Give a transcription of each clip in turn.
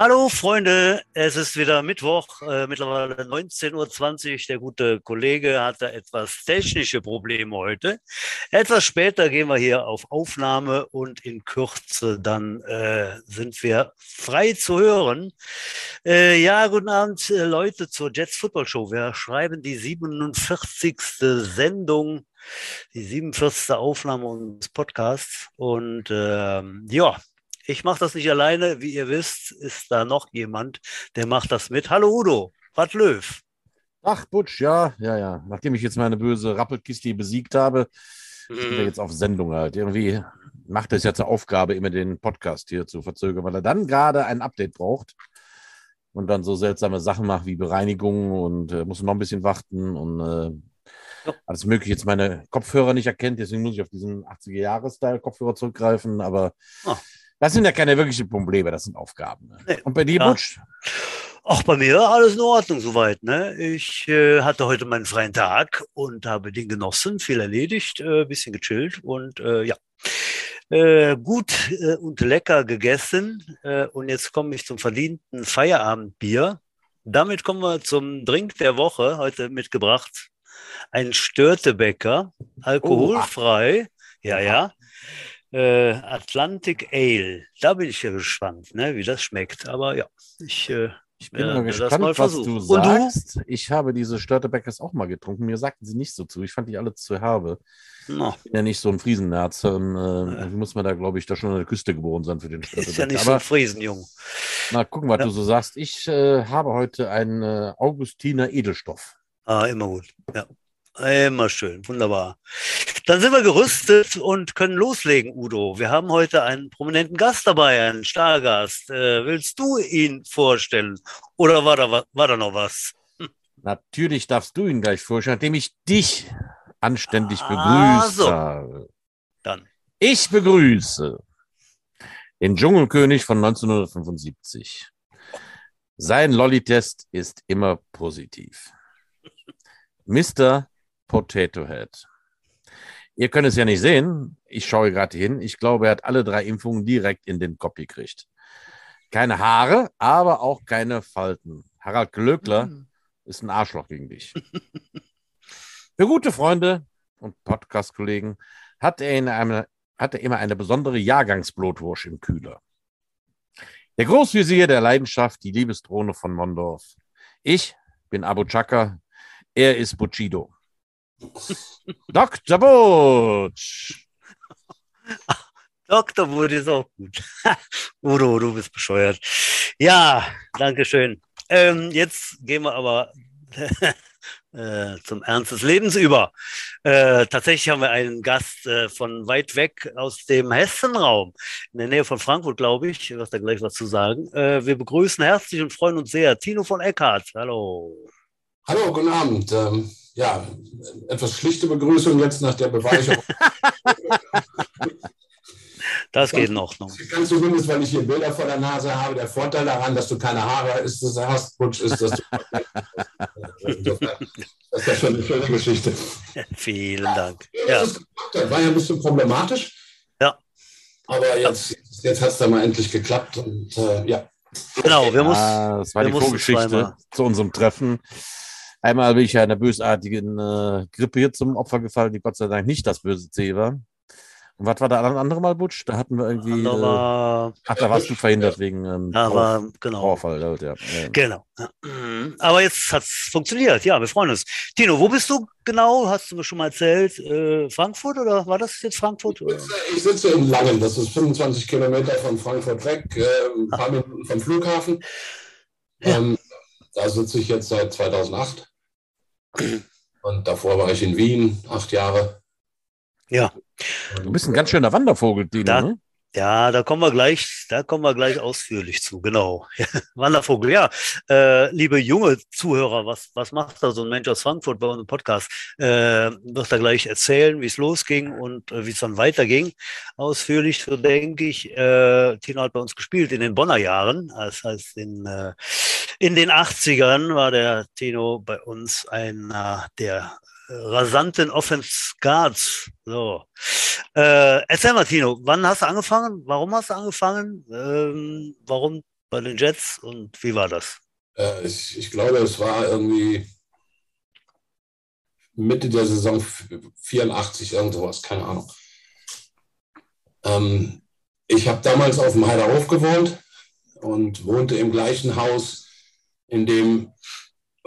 Hallo Freunde, es ist wieder Mittwoch, äh, mittlerweile 19.20 Uhr. Der gute Kollege hatte etwas technische Probleme heute. Etwas später gehen wir hier auf Aufnahme und in Kürze dann äh, sind wir frei zu hören. Äh, ja, guten Abend äh, Leute zur Jets Football Show. Wir schreiben die 47. Sendung die 47. Aufnahme unseres Podcasts. Und ähm, ja, ich mache das nicht alleine. Wie ihr wisst, ist da noch jemand, der macht das mit. Hallo Udo, Bad Löw. Ach, Butsch, ja, ja, ja. Nachdem ich jetzt meine böse Rappelkiste besiegt habe, mhm. sind wir jetzt auf Sendung halt. Irgendwie macht es ja zur Aufgabe, immer den Podcast hier zu verzögern, weil er dann gerade ein Update braucht und dann so seltsame Sachen macht wie Bereinigung und äh, muss noch ein bisschen warten und äh, alles mögliche jetzt meine Kopfhörer nicht erkennt, deswegen muss ich auf diesen 80er-Jahres-Style-Kopfhörer zurückgreifen, aber oh. Das sind ja keine wirklichen Probleme, das sind Aufgaben. Ne? Nee. Und bei dir, ja. Butsch? Ach, bei mir alles in Ordnung soweit. Ne? Ich äh, hatte heute meinen freien Tag und habe den genossen, viel erledigt, äh, bisschen gechillt und äh, ja, äh, gut äh, und lecker gegessen. Äh, und jetzt komme ich zum verdienten Feierabendbier. Damit kommen wir zum Drink der Woche, heute mitgebracht. Ein Störtebäcker, alkoholfrei. Oh, ja, ja äh, Atlantic Ale. Da bin ich ja gespannt, ne, wie das schmeckt. Aber ja, ich, äh, ich bin mal gespannt, mal was du sagst. Du? Ich habe diese Störtebeckers auch mal getrunken. Mir sagten sie nicht so zu. Ich fand die alle zu herbe. No. Ich bin ja nicht so ein Friesennerz. Ähm, äh, muss man da, glaube ich, da schon an der Küste geboren sein für den Störtebecker. Ist ja nicht Aber, so ein Friesenjung. Na, gucken, was ja. du so sagst. Ich äh, habe heute einen äh, Augustiner Edelstoff. Ah, immer gut. Ja. Immer schön, wunderbar. Dann sind wir gerüstet und können loslegen, Udo. Wir haben heute einen prominenten Gast dabei, einen Stargast. Äh, willst du ihn vorstellen oder war da, war da noch was? Hm. Natürlich darfst du ihn gleich vorstellen, nachdem ich dich anständig ah, begrüßt so. habe. Dann. Ich begrüße den Dschungelkönig von 1975. Sein Lolli-Test ist immer positiv. Mr. Potato Head. Ihr könnt es ja nicht sehen. Ich schaue gerade hin. Ich glaube, er hat alle drei Impfungen direkt in den Kopf gekriegt. Keine Haare, aber auch keine Falten. Harald Glöckler mhm. ist ein Arschloch gegen dich. Für gute Freunde und Podcast-Kollegen hat er, in einem, hat er immer eine besondere Jahrgangsblutwurst im Kühler. Der Großvisier der Leidenschaft, die Liebesdrohne von Mondorf. Ich bin Abu Chaka, er ist Buccido. Dr. Butch. Dr. Butch ist auch gut. Udo, du bist bescheuert. Ja, danke schön. Ähm, jetzt gehen wir aber äh, zum Ernst des Lebens über. Äh, tatsächlich haben wir einen Gast äh, von weit weg aus dem Hessenraum, in der Nähe von Frankfurt, glaube ich. Ich werde da gleich was zu sagen. Äh, wir begrüßen herzlich und freuen uns sehr. Tino von Eckhardt. Hallo. Hallo, guten Abend. Ähm, ja, etwas schlichte Begrüßung jetzt nach der Beweicherung. Das geht noch. noch. Ganz zumindest, weil ich hier Bilder vor der Nase habe. Der Vorteil daran, dass du keine Haare ist, das hast, Butch, ist, dass du. das ist ja schon eine schöne Geschichte. Vielen Dank. Ja, das, das war ja ein bisschen problematisch. Ja. Aber jetzt, jetzt hat es dann mal endlich geklappt. Und äh, ja. Genau, wir mussten. Ah, das war die Vorgeschichte zu unserem Treffen. Einmal bin ich ja einer bösartigen äh, Grippe hier zum Opfer gefallen, die Gott sei Dank nicht das böse C war. Und was war da ein andere Mal, Butsch? Da hatten wir irgendwie. Äh, war, ach, da warst du verhindert wegen ähm, aber, genau. Vorfall. Halt, ja. Genau. Aber jetzt hat es funktioniert. Ja, wir freuen uns. Tino, wo bist du genau? Hast du mir schon mal erzählt? Äh, Frankfurt oder war das jetzt Frankfurt? Ich sitze, ich sitze, in Langen. Das ist 25 Kilometer von Frankfurt weg, äh, ein paar Minuten vom Flughafen. Ja. Ähm, da sitze ich jetzt seit 2008. Und davor war ich in Wien, acht Jahre. Ja. Du bist ein ganz schöner Wandervogel, Dino. Da, ne? Ja, da kommen wir gleich, da kommen wir gleich ausführlich zu, genau. Wandervogel, ja. Äh, liebe junge Zuhörer, was, was macht da so ein Mensch aus Frankfurt bei unserem Podcast? Äh, wird er gleich erzählen, wie es losging und äh, wie es dann weiterging. Ausführlich, so denke ich. Äh, Tino hat bei uns gespielt in den Bonner Jahren, das heißt in, äh, in den 80ern war der Tino bei uns einer der rasanten Offense Guards. So. Äh, erzähl mal, Tino, wann hast du angefangen? Warum hast du angefangen? Ähm, warum bei den Jets und wie war das? Äh, ich, ich glaube, es war irgendwie Mitte der Saison 84, irgend sowas, keine Ahnung. Ähm, ich habe damals auf dem Heiderhof gewohnt und wohnte im gleichen Haus, in dem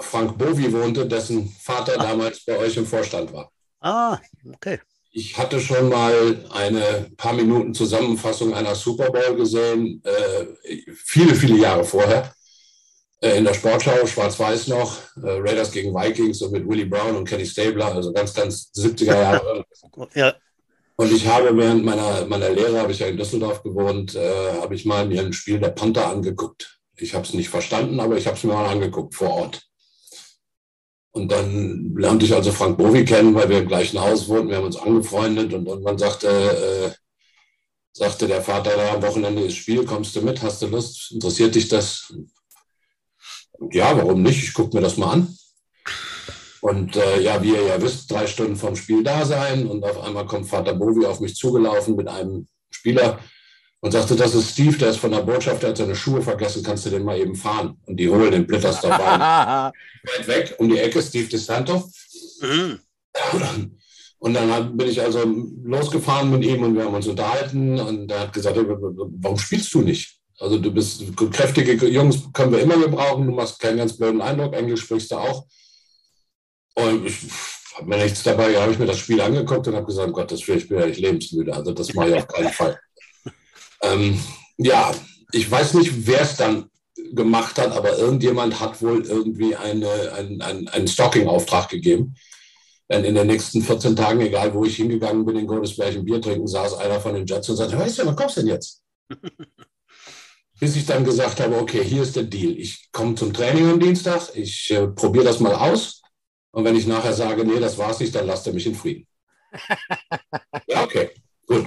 Frank Bovi wohnte, dessen Vater ah. damals bei euch im Vorstand war. Ah, okay. Ich hatte schon mal eine paar Minuten Zusammenfassung einer Super Bowl gesehen, äh, viele, viele Jahre vorher, äh, in der Sportschau, schwarz-weiß noch, äh, Raiders gegen Vikings und mit Willie Brown und Kenny Stabler, also ganz, ganz 70er Jahre. ja. Und ich habe während meiner, meiner Lehre, habe ich ja in Düsseldorf gewohnt, äh, habe ich mal mir ein Spiel der Panther angeguckt. Ich habe es nicht verstanden, aber ich habe es mir mal angeguckt vor Ort. Und dann lernte ich also Frank Bovi kennen, weil wir im gleichen Haus wohnten. Wir haben uns angefreundet und irgendwann sagte, äh, sagte der Vater, da am Wochenende ist Spiel, kommst du mit, hast du Lust, interessiert dich das? Ja, warum nicht? Ich gucke mir das mal an. Und äh, ja, wie ihr ja wisst, drei Stunden vom Spiel da sein und auf einmal kommt Vater Bovi auf mich zugelaufen mit einem Spieler, und sagte, das ist Steve, der ist von der Botschaft, der hat seine Schuhe vergessen, kannst du den mal eben fahren? Und die holen den Blitters dabei. Weit weg, um die Ecke, Steve DeSanto. Mhm. Und dann bin ich also losgefahren mit ihm und wir haben uns unterhalten und er hat gesagt, warum spielst du nicht? Also du bist kräftige Jungs, können wir immer gebrauchen, du machst keinen ganz blöden Eindruck, Englisch sprichst du auch. Und ich habe mir nichts dabei, habe ich mir das Spiel angeguckt und habe gesagt, Gott, das ich bin ja nicht lebensmüde, also das mache ich auf keinen Fall. Ähm, ja, ich weiß nicht, wer es dann gemacht hat, aber irgendjemand hat wohl irgendwie eine, ein, ein, einen Stalking-Auftrag gegeben. Denn in den nächsten 14 Tagen, egal wo ich hingegangen bin, in Godesberg ein Bier trinken, saß einer von den Jets und sagte, weißt du, wann kommst du denn jetzt? Bis ich dann gesagt habe, okay, hier ist der Deal. Ich komme zum Training am Dienstag, ich äh, probiere das mal aus. Und wenn ich nachher sage, nee, das war's nicht, dann lasst er mich in Frieden. ja, okay, gut.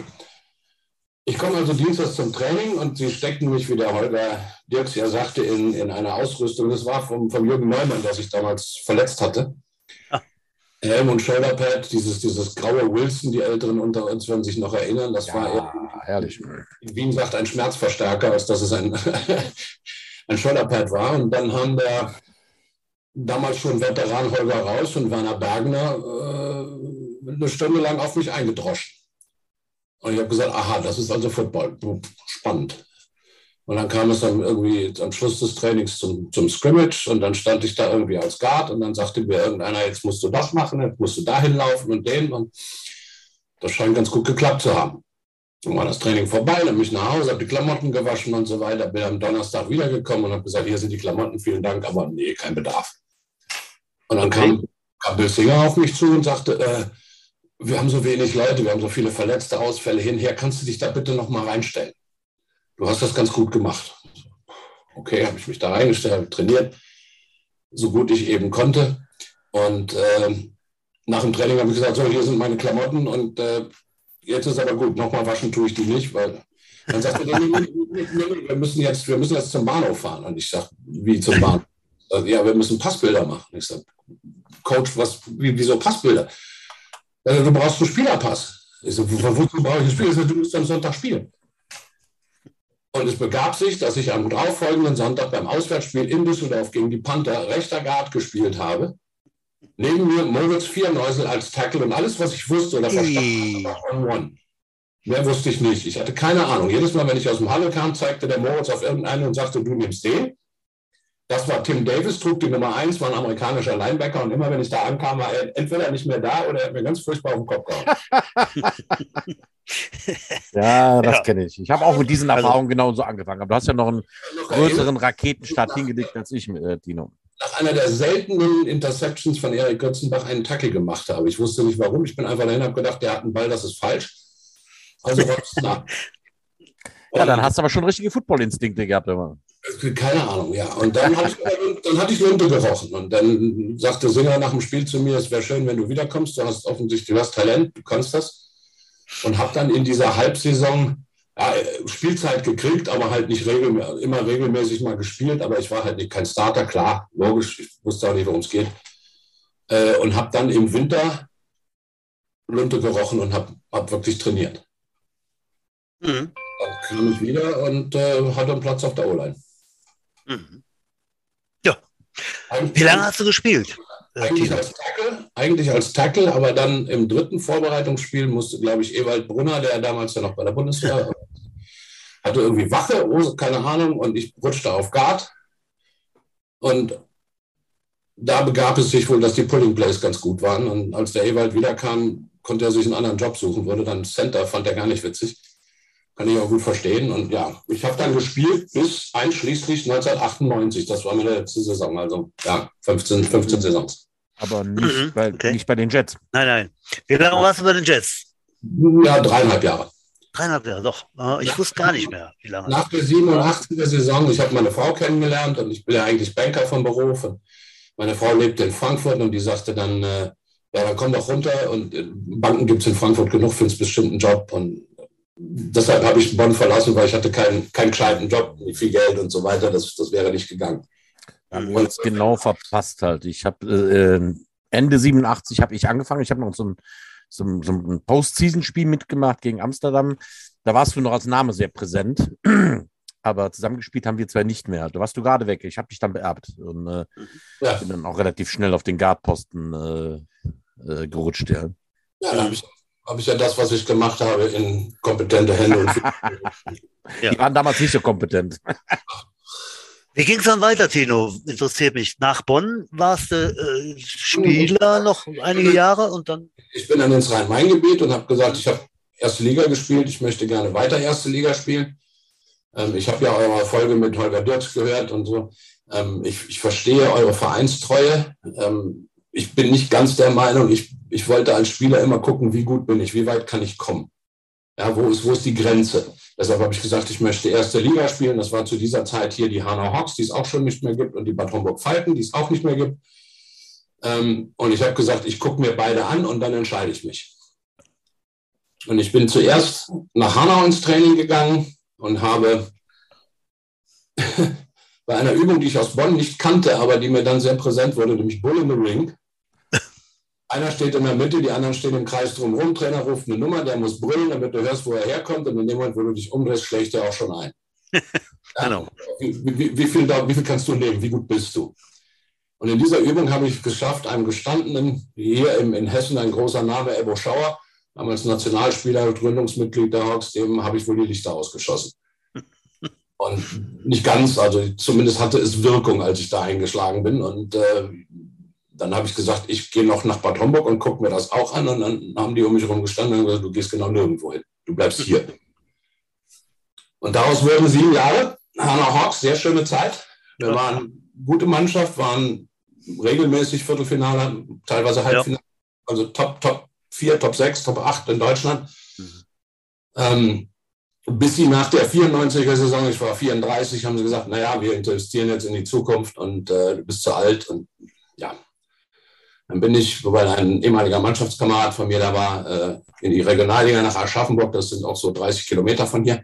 Ich komme also dienstags zum Training und sie steckten mich, wie der Holger Dirks ja sagte, in, in eine Ausrüstung. Das war vom, vom Jürgen Neumann, der sich damals verletzt hatte. Ja. Helm und Shoulderpad, dieses, dieses graue Wilson, die Älteren unter uns werden sich noch erinnern. Das ja, war eher, herrlich. In Wien sagt ein Schmerzverstärker, als dass es ein, ein Shoulderpad war. Und dann haben der damals schon Veteran Holger Raus und Werner Bergner äh, eine Stunde lang auf mich eingedroschen. Und ich habe gesagt, aha, das ist also Football. Spannend. Und dann kam es dann irgendwie am Schluss des Trainings zum, zum Scrimmage und dann stand ich da irgendwie als Guard und dann sagte mir irgendeiner, jetzt musst du das machen, jetzt musst du dahin laufen und den. Und das scheint ganz gut geklappt zu haben. Dann war das Training vorbei, dann bin ich nach Hause, habe die Klamotten gewaschen und so weiter, bin am Donnerstag wiedergekommen und habe gesagt, hier sind die Klamotten, vielen Dank, aber nee, kein Bedarf. Und dann kam, kam Bill Singer auf mich zu und sagte, äh, wir haben so wenig Leute, wir haben so viele verletzte Ausfälle hinher, kannst du dich da bitte noch mal reinstellen? Du hast das ganz gut gemacht. Okay, habe ich mich da reingestellt, trainiert, so gut ich eben konnte. Und äh, nach dem Training habe ich gesagt, so, hier sind meine Klamotten und äh, jetzt ist aber gut, nochmal waschen tue ich die nicht, weil dann sagt er, nee, nee, nee, wir, müssen jetzt, wir müssen jetzt zum Bahnhof fahren. Und ich sage, wie zum Bahnhof? Ja, wir müssen Passbilder machen. Ich sage, Coach, was, wieso Passbilder? Also, du brauchst einen Spielerpass. Ich so, wozu brauche ich einen Spieler? Du musst am Sonntag spielen. Und es begab sich, dass ich am darauffolgenden Sonntag beim Auswärtsspiel in Düsseldorf gegen die Panther rechter Guard gespielt habe. Neben mir Moritz Vierneusel als Tackle und alles, was ich wusste oder verstanden habe, war On-One. Mehr wusste ich nicht. Ich hatte keine Ahnung. Jedes Mal, wenn ich aus dem Halle kam, zeigte der Moritz auf irgendeinen und sagte, du nimmst den. Das war Tim Davis, trug die Nummer eins, war ein amerikanischer Linebacker und immer wenn ich da ankam, war er entweder nicht mehr da oder er hat mir ganz furchtbar auf den Kopf gehauen. ja, das ja. kenne ich. Ich habe auch mit diesen also Erfahrungen also, genauso angefangen. Aber du hast ja noch einen größeren Raketenstart hingelegt als ich, äh, Dino. Nach einer der seltenen Interceptions von Erik Götzenbach einen Tackle gemacht habe. Ich wusste nicht warum. Ich bin einfach dahin und habe gedacht, der hat einen Ball, das ist falsch. Also nach. Ja, dann hast du aber schon richtige Football-Instinkte gehabt immer. Keine Ahnung, ja. Und dann, hatte ich, dann hatte ich Lunte gerochen. Und dann sagte Singer nach dem Spiel zu mir, es wäre schön, wenn du wiederkommst. Du hast offensichtlich, du hast Talent, du kannst das. Und habe dann in dieser Halbsaison ja, Spielzeit gekriegt, aber halt nicht regelmäßig, immer regelmäßig mal gespielt. Aber ich war halt nicht kein Starter, klar, logisch. Ich wusste auch nicht, worum es geht. Äh, und habe dann im Winter Lunte gerochen und habe hab wirklich trainiert. Mhm. Dann kam ich wieder und äh, hatte einen Platz auf der O-Line. Mhm. Ja. Wie lange hast du gespielt? Eigentlich als, Tackle, eigentlich als Tackle, aber dann im dritten Vorbereitungsspiel musste, glaube ich, Ewald Brunner, der damals ja noch bei der Bundeswehr hatte irgendwie Wache, keine Ahnung, und ich rutschte auf Guard. Und da begab es sich wohl, dass die Pulling Plays ganz gut waren. Und als der Ewald wiederkam, konnte er sich einen anderen Job suchen, wurde dann Center, fand er gar nicht witzig. Kann ich auch gut verstehen. Und ja, ich habe dann gespielt bis einschließlich 1998. Das war meine letzte Saison. Also ja, 15, 15 Saisons. Aber nicht, mhm, bei, okay. nicht bei den Jets. Nein, nein. Wie lange warst du bei den Jets? Ja, dreieinhalb Jahre. Dreieinhalb Jahre, doch. Ich ja. wusste gar nicht mehr, wie lange. Nach der 87er Saison, ich habe meine Frau kennengelernt und ich bin ja eigentlich Banker von Beruf. Und meine Frau lebte in Frankfurt und die sagte dann, äh, ja, dann komm doch runter und äh, Banken gibt es in Frankfurt genug für einen bestimmten Job. Und deshalb habe ich Bonn verlassen, weil ich hatte keinen, keinen gescheiten Job, nicht viel Geld und so weiter. Das, das wäre nicht gegangen. Dann es genau verpasst halt. Ich habe äh, Ende 87 habe ich angefangen. Ich habe noch so ein, so ein, so ein Postseason-Spiel mitgemacht gegen Amsterdam. Da warst du noch als Name sehr präsent. Aber zusammengespielt haben wir zwei nicht mehr. Da warst du gerade weg. Ich habe dich dann beerbt und äh, ja. bin dann auch relativ schnell auf den Guardposten äh, äh, gerutscht. Ja, ja dann habe ich habe ich ja das, was ich gemacht habe, in kompetente Hände. ja. Die waren damals nicht so kompetent. Wie ging es dann weiter, Tino? Interessiert mich. Nach Bonn warst du äh, Spieler noch einige Jahre und dann? Ich bin dann ins Rhein-Main-Gebiet und habe gesagt, ich habe erste Liga gespielt, ich möchte gerne weiter erste Liga spielen. Ähm, ich habe ja eure Folge mit Holger Dirks gehört und so. Ähm, ich, ich, verstehe eure Vereinstreue. Ähm, ich bin nicht ganz der Meinung, ich, ich wollte als Spieler immer gucken, wie gut bin ich, wie weit kann ich kommen. Ja, wo ist, wo ist die Grenze? Deshalb habe ich gesagt, ich möchte erste Liga spielen. Das war zu dieser Zeit hier die Hanau Hawks, die es auch schon nicht mehr gibt, und die Bad Homburg Falken, die es auch nicht mehr gibt. Ähm, und ich habe gesagt, ich gucke mir beide an und dann entscheide ich mich. Und ich bin zuerst nach Hanau ins Training gegangen und habe bei einer Übung, die ich aus Bonn nicht kannte, aber die mir dann sehr präsent wurde, nämlich Bull in the Ring, einer steht in der Mitte, die anderen stehen im Kreis drumherum. Trainer ruft eine Nummer, der muss brüllen, damit du hörst, wo er herkommt. Und in dem Moment, wo du dich umdrehst, schlägt er auch schon ein. genau. Wie, wie, wie, viel, wie, viel, kannst du nehmen? Wie gut bist du? Und in dieser Übung habe ich geschafft, einem gestandenen, hier im, in Hessen ein großer Name, Ebo Schauer, damals Nationalspieler, Gründungsmitglied der Hawks, dem habe ich wohl die Lichter ausgeschossen. Und nicht ganz, also zumindest hatte es Wirkung, als ich da eingeschlagen bin. Und äh, dann habe ich gesagt, ich gehe noch nach Bad Homburg und gucke mir das auch an. Und dann haben die um mich herum gestanden und gesagt, du gehst genau nirgendwo hin. Du bleibst hier. Und daraus wurden sieben Jahre. Hanna Hawks, sehr schöne Zeit. Wir waren gute Mannschaft, waren regelmäßig Viertelfinale, teilweise Halbfinale. Ja. Also Top, Top 4, Top 6, Top 8 in Deutschland. Mhm. Ähm, bis sie nach der 94er Saison, ich war 34, haben sie gesagt, naja, wir investieren jetzt in die Zukunft und äh, du bist zu alt. Und ja, dann bin ich, wobei ein ehemaliger Mannschaftskamerad von mir da war, äh, in die Regionalliga nach Aschaffenburg, das sind auch so 30 Kilometer von hier.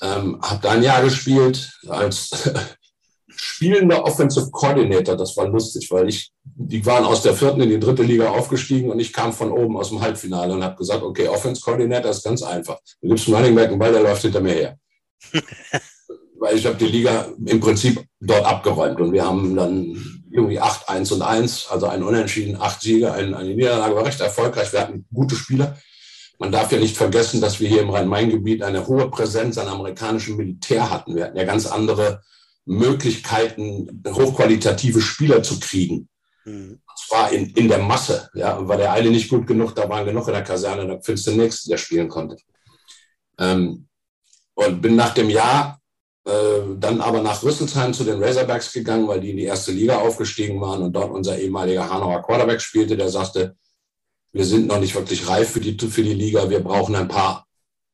Ähm, habe da ein Jahr gespielt als spielender Offensive Coordinator. Das war lustig, weil ich, die waren aus der vierten in die dritte Liga aufgestiegen und ich kam von oben aus dem Halbfinale und habe gesagt, okay, Offense Coordinator ist ganz einfach. Du gibst einen Running Back einen Ball, der läuft hinter mir her. weil ich habe die Liga im Prinzip dort abgeräumt und wir haben dann irgendwie 8, 1 und 1, also ein Unentschieden, acht Siege, eine, eine Niederlage, war recht erfolgreich. Wir hatten gute Spieler. Man darf ja nicht vergessen, dass wir hier im Rhein-Main-Gebiet eine hohe Präsenz an amerikanischem Militär hatten. Wir hatten ja ganz andere Möglichkeiten, hochqualitative Spieler zu kriegen. Mhm. Und zwar in, in der Masse. Ja, war der eine nicht gut genug, da waren genug in der Kaserne, da findest du den nächsten, der spielen konnte. Ähm, und bin nach dem Jahr dann aber nach Rüsselsheim zu den Razorbacks gegangen, weil die in die erste Liga aufgestiegen waren und dort unser ehemaliger Hanauer Quarterback spielte, der sagte, wir sind noch nicht wirklich reif für die, für die Liga, wir brauchen ein paar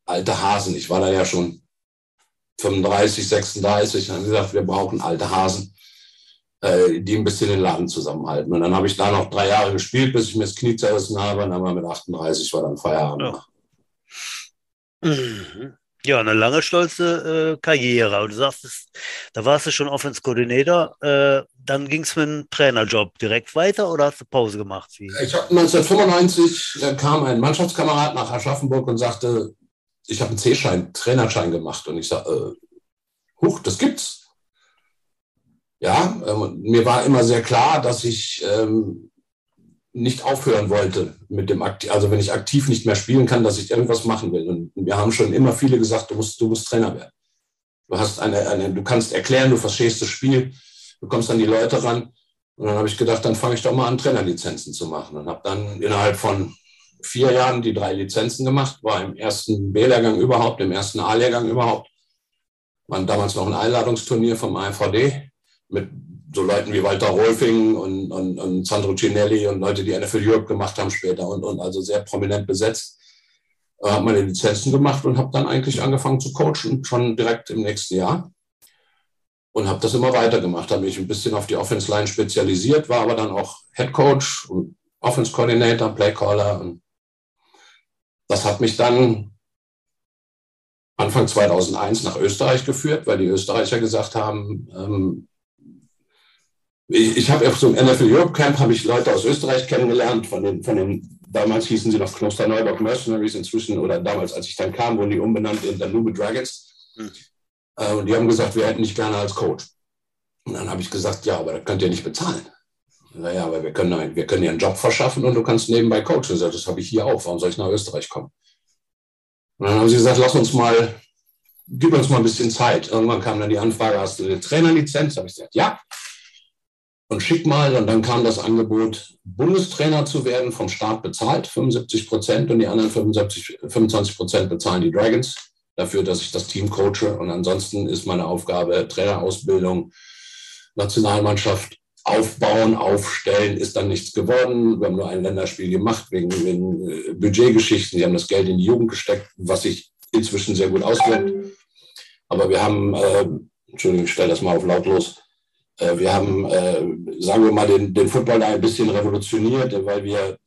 alte Hasen. Ich war da ja schon 35, 36 und haben gesagt, wir brauchen alte Hasen, äh, die ein bisschen den Laden zusammenhalten. Und dann habe ich da noch drei Jahre gespielt, bis ich mir das Knie zerrissen habe und dann war mit 38 war dann Feierabend. Ja. Mhm. Ja, eine lange, stolze äh, Karriere. Aber du sagst, da warst du schon Offense-Koordinator. Äh, dann ging es mit dem Trainerjob direkt weiter oder hast du Pause gemacht? Wie? Ich habe 1995 äh, kam ein Mannschaftskamerad nach Aschaffenburg und sagte, ich habe einen C-Schein, Trainerschein gemacht. Und ich sage, äh, huch, das gibt's. ja, ähm, mir war immer sehr klar, dass ich ähm, nicht aufhören wollte mit dem Aktiv, also wenn ich aktiv nicht mehr spielen kann, dass ich irgendwas machen will. Und wir haben schon immer viele gesagt, du musst, du musst Trainer werden. Du hast eine, eine, du kannst erklären, du verstehst das Spiel, du kommst an die Leute ran. Und dann habe ich gedacht, dann fange ich doch mal an, Trainerlizenzen zu machen. Und habe dann innerhalb von vier Jahren die drei Lizenzen gemacht, war im ersten B-Lehrgang überhaupt, im ersten A-Lehrgang überhaupt. War damals noch ein Einladungsturnier vom AVD mit so Leuten wie Walter Rolfing und, und, und Sandro Cinelli und Leute, die NFL Europe gemacht haben später und, und also sehr prominent besetzt. Äh, habe meine Lizenzen gemacht und habe dann eigentlich angefangen zu coachen, schon direkt im nächsten Jahr. Und habe das immer weitergemacht, habe mich ein bisschen auf die Offense Line spezialisiert, war aber dann auch Head Coach und Offense Coordinator, Play Caller. Und das hat mich dann Anfang 2001 nach Österreich geführt, weil die Österreicher gesagt haben, ähm, ich, ich habe auf so einem NFL Europe Camp habe ich Leute aus Österreich kennengelernt, von den, von den damals hießen sie noch Klosterneuburg Mercenaries, inzwischen oder damals, als ich dann kam, wurden die umbenannt in Danube Dragons. Mhm. Äh, und die haben gesagt, wir hätten nicht gerne als Coach. Und dann habe ich gesagt, ja, aber das könnt ihr nicht bezahlen. Naja, aber wir können, wir können dir einen Job verschaffen und du kannst nebenbei coachen. Ich das habe ich hier auch. Warum soll ich nach Österreich kommen? Und dann haben sie gesagt, lass uns mal, gib uns mal ein bisschen Zeit. Irgendwann kam dann die Anfrage, hast du eine Trainerlizenz? Da habe ich gesagt, ja und schick mal. Und dann kam das Angebot, Bundestrainer zu werden, vom Staat bezahlt, 75 Prozent und die anderen 75, 25 Prozent bezahlen die Dragons dafür, dass ich das Team coache. Und ansonsten ist meine Aufgabe Trainerausbildung, Nationalmannschaft aufbauen, aufstellen, ist dann nichts geworden. Wir haben nur ein Länderspiel gemacht wegen, wegen äh, Budgetgeschichten. Sie haben das Geld in die Jugend gesteckt, was sich inzwischen sehr gut auswirkt. Aber wir haben, äh, Entschuldigung, ich stelle das mal auf lautlos, wir haben, äh, sagen wir mal, den, den Football ein bisschen revolutioniert, weil wir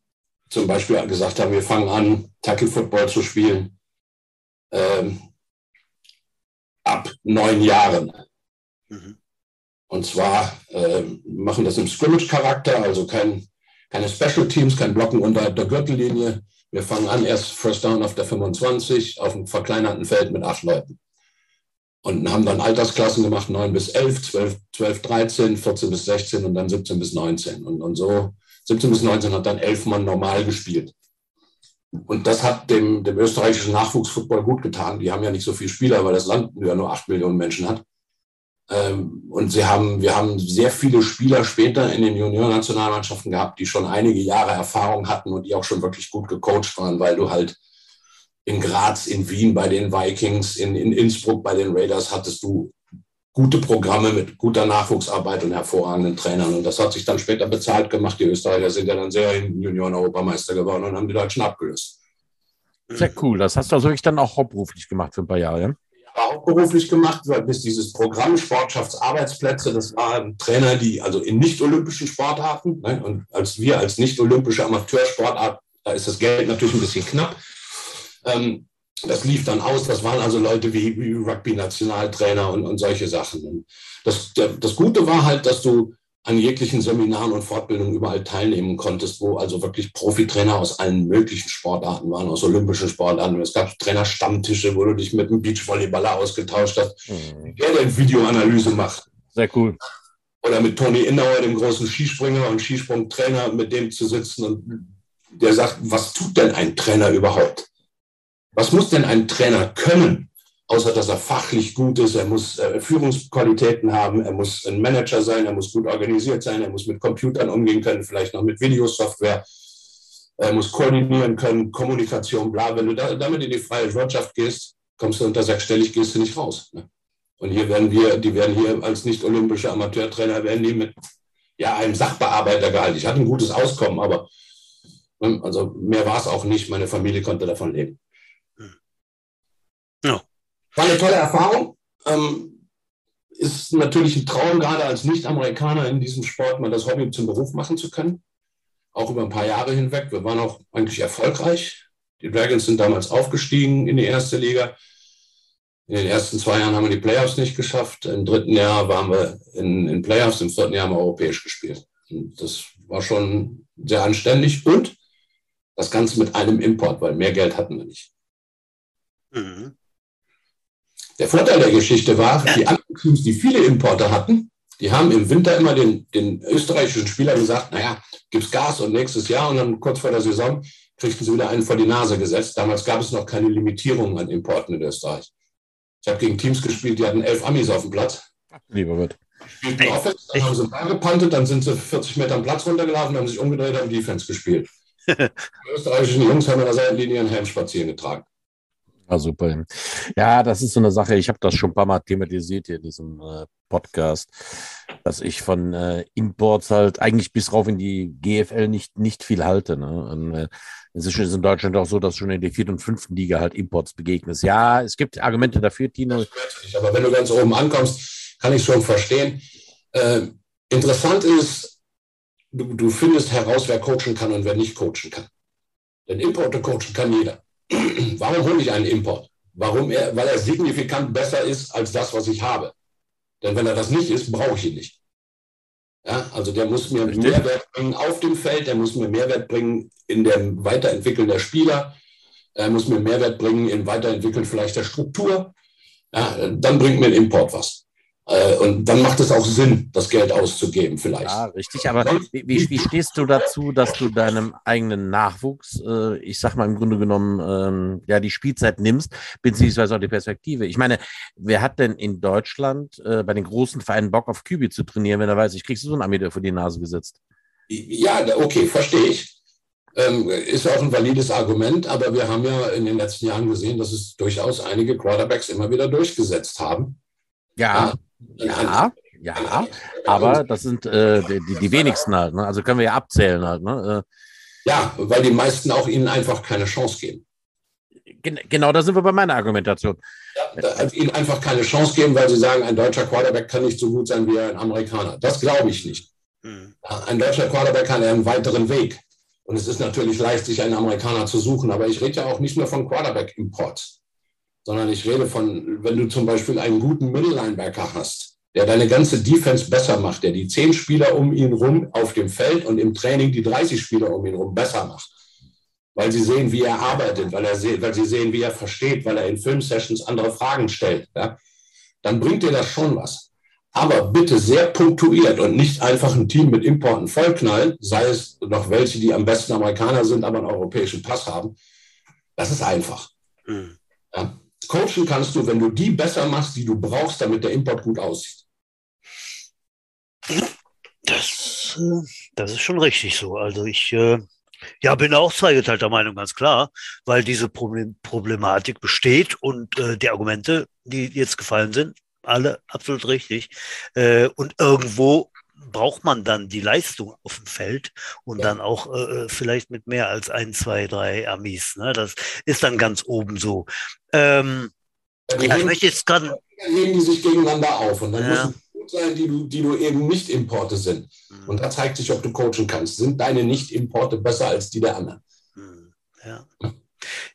zum Beispiel gesagt haben, wir fangen an, Tackle Football zu spielen ähm, ab neun Jahren. Mhm. Und zwar äh, machen das im Scrimmage-Charakter, also kein, keine Special Teams, kein Blocken unter der Gürtellinie. Wir fangen an, erst First Down auf der 25, auf einem verkleinerten Feld mit acht Leuten und haben dann Altersklassen gemacht, 9 bis 11, 12, 12, 13, 14 bis 16 und dann 17 bis 19. Und, und so 17 bis 19 hat dann elf Mann normal gespielt. Und das hat dem, dem österreichischen Nachwuchsfootball gut getan. Die haben ja nicht so viele Spieler, weil das Land ja nur 8 Millionen Menschen hat. Ähm, und sie haben, wir haben sehr viele Spieler später in den Junior-Nationalmannschaften gehabt, die schon einige Jahre Erfahrung hatten und die auch schon wirklich gut gecoacht waren, weil du halt in Graz, in Wien bei den Vikings, in, in Innsbruck bei den Raiders hattest du gute Programme mit guter Nachwuchsarbeit und hervorragenden Trainern. Und das hat sich dann später bezahlt gemacht. Die Österreicher sind ja dann sehr in Junioren-Europameister geworden und haben die Deutschen abgelöst. Sehr cool. Das hast du also wirklich dann auch hauptberuflich gemacht für ein paar Jahre, ja? hauptberuflich gemacht, bis dieses Programm Sportschaftsarbeitsplätze, das waren Trainer, die also in nicht-olympischen Sportarten, ne, und als wir als nicht-olympische Amateursportart, da ist das Geld natürlich ein bisschen knapp, ähm, das lief dann aus. Das waren also Leute wie, wie Rugby-Nationaltrainer und, und solche Sachen. Das, das Gute war halt, dass du an jeglichen Seminaren und Fortbildungen überall teilnehmen konntest, wo also wirklich Profitrainer aus allen möglichen Sportarten waren, aus olympischen Sportarten. Es gab Trainerstammtische, wo du dich mit einem Beachvolleyballer ausgetauscht hast, mhm. der eine Videoanalyse macht. Sehr cool. Oder mit Toni Innauer, dem großen Skispringer und Skisprungtrainer, mit dem zu sitzen und der sagt, was tut denn ein Trainer überhaupt? Was muss denn ein Trainer können, außer dass er fachlich gut ist? Er muss äh, Führungsqualitäten haben, er muss ein Manager sein, er muss gut organisiert sein, er muss mit Computern umgehen können, vielleicht noch mit Videosoftware. Er muss koordinieren können, Kommunikation, bla. Wenn du da, damit in die freie Wirtschaft gehst, kommst du unter sechsstellig, gehst du nicht raus. Ne? Und hier werden wir, die werden hier als nicht-olympische Amateurtrainer, werden die mit ja, einem Sachbearbeiter gehalten. Ich hatte ein gutes Auskommen, aber ne, also mehr war es auch nicht. Meine Familie konnte davon leben. Ja. War eine tolle Erfahrung. Ähm, ist natürlich ein Traum, gerade als Nicht-Amerikaner in diesem Sport mal das Hobby zum Beruf machen zu können. Auch über ein paar Jahre hinweg. Wir waren auch eigentlich erfolgreich. Die Dragons sind damals aufgestiegen in die erste Liga. In den ersten zwei Jahren haben wir die Playoffs nicht geschafft. Im dritten Jahr waren wir in, in Playoffs, im vierten Jahr haben wir europäisch gespielt. Und das war schon sehr anständig und das Ganze mit einem Import, weil mehr Geld hatten wir nicht. Mhm. Der Vorteil der Geschichte war, die anderen Teams, die viele Importer hatten, Die haben im Winter immer den, den österreichischen Spielern gesagt, naja, gibt's Gas und nächstes Jahr und dann kurz vor der Saison kriegten sie wieder einen vor die Nase gesetzt. Damals gab es noch keine Limitierung an Importen in Österreich. Ich habe gegen Teams gespielt, die hatten elf Amis auf dem Platz. Lieber wird. Spielten Offense, dann haben sie einen Ball gepantet, dann sind sie 40 Meter am Platz runtergelaufen, haben sich umgedreht, haben Defense gespielt. die österreichischen Jungs haben an der Seitenlinie ihren Helm spazieren getragen. Ja, super. Ja, das ist so eine Sache, ich habe das schon ein paar Mal thematisiert hier in diesem äh, Podcast, dass ich von äh, Imports halt eigentlich bis rauf in die GFL nicht, nicht viel halte. Ne? Und, äh, inzwischen ist es in Deutschland auch so, dass schon in der vierten und fünften Liga halt Imports begegnet. Ja, es gibt Argumente dafür, Tino. Aber wenn du ganz oben ankommst, kann ich schon verstehen. Äh, interessant ist, du, du findest heraus, wer coachen kann und wer nicht coachen kann. Denn Importe coachen kann jeder. Warum hole ich einen Import? Warum er, weil er signifikant besser ist als das, was ich habe. Denn wenn er das nicht ist, brauche ich ihn nicht. Ja, also der muss mir Richtig. Mehrwert bringen auf dem Feld, der muss mir Mehrwert bringen in dem Weiterentwickeln der Spieler, er muss mir Mehrwert bringen im Weiterentwickeln vielleicht der Struktur. Ja, dann bringt mir ein Import was. Äh, und dann macht es auch Sinn, das Geld auszugeben, vielleicht. Ja, richtig. Aber wie, wie, wie stehst du dazu, dass du deinem eigenen Nachwuchs, äh, ich sag mal im Grunde genommen, ähm, ja, die Spielzeit nimmst, beziehungsweise auch die Perspektive? Ich meine, wer hat denn in Deutschland äh, bei den großen Vereinen Bock auf Kübi zu trainieren, wenn er weiß, ich kriegst so einen Armee vor die Nase gesetzt? Ja, okay, verstehe ich. Ähm, ist auch ein valides Argument, aber wir haben ja in den letzten Jahren gesehen, dass es durchaus einige Quarterbacks immer wieder durchgesetzt haben. Ja. Ja, ja, aber das sind äh, die, die wenigsten halt. Ne? Also können wir ja abzählen halt. Ne? Äh. Ja, weil die meisten auch ihnen einfach keine Chance geben. Genau, da sind wir bei meiner Argumentation. Ja, also ihnen einfach keine Chance geben, weil sie sagen, ein deutscher Quarterback kann nicht so gut sein wie ein Amerikaner. Das glaube ich nicht. Mhm. Ein deutscher Quarterback hat einen weiteren Weg. Und es ist natürlich leicht, sich einen Amerikaner zu suchen, aber ich rede ja auch nicht nur von Quarterback-Imports sondern ich rede von, wenn du zum Beispiel einen guten Mittellinebacker hast, der deine ganze Defense besser macht, der die zehn Spieler um ihn rum auf dem Feld und im Training die 30 Spieler um ihn rum besser macht. Weil sie sehen, wie er arbeitet, weil, er, weil sie sehen, wie er versteht, weil er in Filmsessions andere Fragen stellt. Ja? Dann bringt dir das schon was. Aber bitte sehr punktuiert und nicht einfach ein Team mit Importen vollknallen, sei es noch welche, die am besten Amerikaner sind, aber einen europäischen Pass haben. Das ist einfach. Mhm. Ja? Coachen kannst du, wenn du die besser machst, die du brauchst, damit der Import gut aussieht. Das, das ist schon richtig so. Also ich äh, ja, bin auch zweigeteilter Meinung, ganz klar, weil diese Problem Problematik besteht und äh, die Argumente, die jetzt gefallen sind, alle absolut richtig. Äh, und irgendwo braucht man dann die Leistung auf dem Feld und ja. dann auch äh, äh, vielleicht mit mehr als ein, zwei, drei Amis. Ne? Das ist dann ganz oben so. Ähm, ja, ja, ich möchte jetzt gerade. Heben die sich gegeneinander auf und dann ja. müssen gut sein, die du, die du eben nicht Importe sind. Mhm. Und da zeigt sich, ob du coachen kannst. Sind deine Nicht-Importe besser als die der anderen? Mhm. Ja.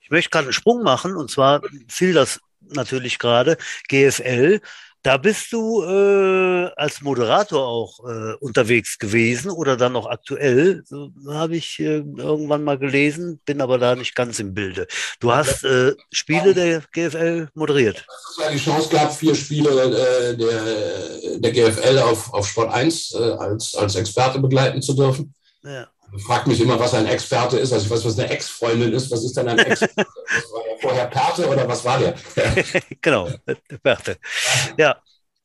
Ich möchte gerade einen Sprung machen und zwar fiel das natürlich gerade. GFL da bist du äh, als Moderator auch äh, unterwegs gewesen oder dann noch aktuell, so, habe ich äh, irgendwann mal gelesen, bin aber da nicht ganz im Bilde. Du hast äh, Spiele der GFL moderiert. Ich habe die Chance gehabt, vier Spiele äh, der, der GFL auf, auf Sport 1 äh, als, als Experte begleiten zu dürfen. Ja. Ich frage mich immer, was ein Experte ist. Also ich weiß, was eine Ex-Freundin ist. Was ist denn ein Experte? war der vorher Perte oder was war der? genau, Perte. Ja.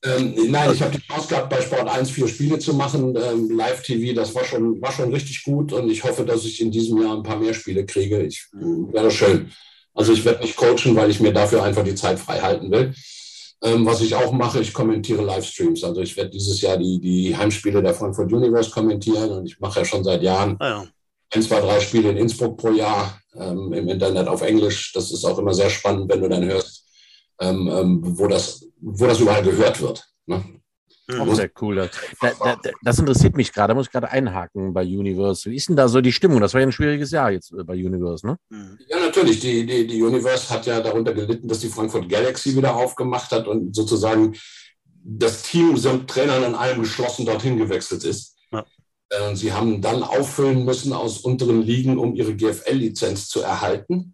Ähm, nein, ich habe die Chance gehabt, bei Sport 1 vier Spiele zu machen. Ähm, Live-TV, das war schon, war schon richtig gut und ich hoffe, dass ich in diesem Jahr ein paar mehr Spiele kriege. Ich, wäre schön. Also ich werde nicht coachen, weil ich mir dafür einfach die Zeit frei halten will. Ähm, was ich auch mache, ich kommentiere Livestreams. Also ich werde dieses Jahr die, die Heimspiele der Frankfurt Universe kommentieren und ich mache ja schon seit Jahren ah, ja. ein, zwei, drei Spiele in Innsbruck pro Jahr ähm, im Internet auf Englisch. Das ist auch immer sehr spannend, wenn du dann hörst, ähm, ähm wo, das, wo das überall gehört wird. Ne? Auch mhm. sehr cool. Das, da, da, das interessiert mich gerade, da muss ich gerade einhaken bei Universe. Wie ist denn da so die Stimmung? Das war ja ein schwieriges Jahr jetzt äh, bei Universe, ne? Mhm. Ja, natürlich. Die, die, die Universe hat ja darunter gelitten, dass die Frankfurt Galaxy wieder aufgemacht hat und sozusagen das Team samt Trainern an allem geschlossen dorthin gewechselt ist. Ja. Äh, sie haben dann auffüllen müssen aus unteren Ligen, um ihre GFL-Lizenz zu erhalten,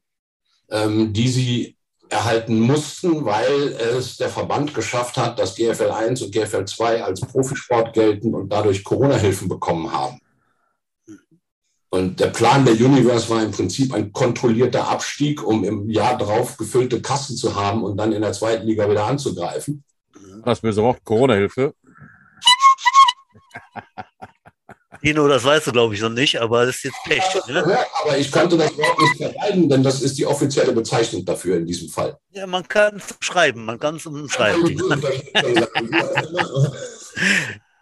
ähm, die sie erhalten mussten, weil es der Verband geschafft hat, dass GFL 1 und GFL 2 als Profisport gelten und dadurch Corona-Hilfen bekommen haben. Und der Plan der Universe war im Prinzip ein kontrollierter Abstieg, um im Jahr drauf gefüllte Kassen zu haben und dann in der zweiten Liga wieder anzugreifen. Das böse Wort Corona-Hilfe. Dino, das weißt du, glaube ich, noch nicht, aber das ist jetzt Pech. Ne? Aber ich konnte das Wort nicht vermeiden, denn das ist die offizielle Bezeichnung dafür in diesem Fall. Ja, man kann es schreiben, man kann es umschreiben.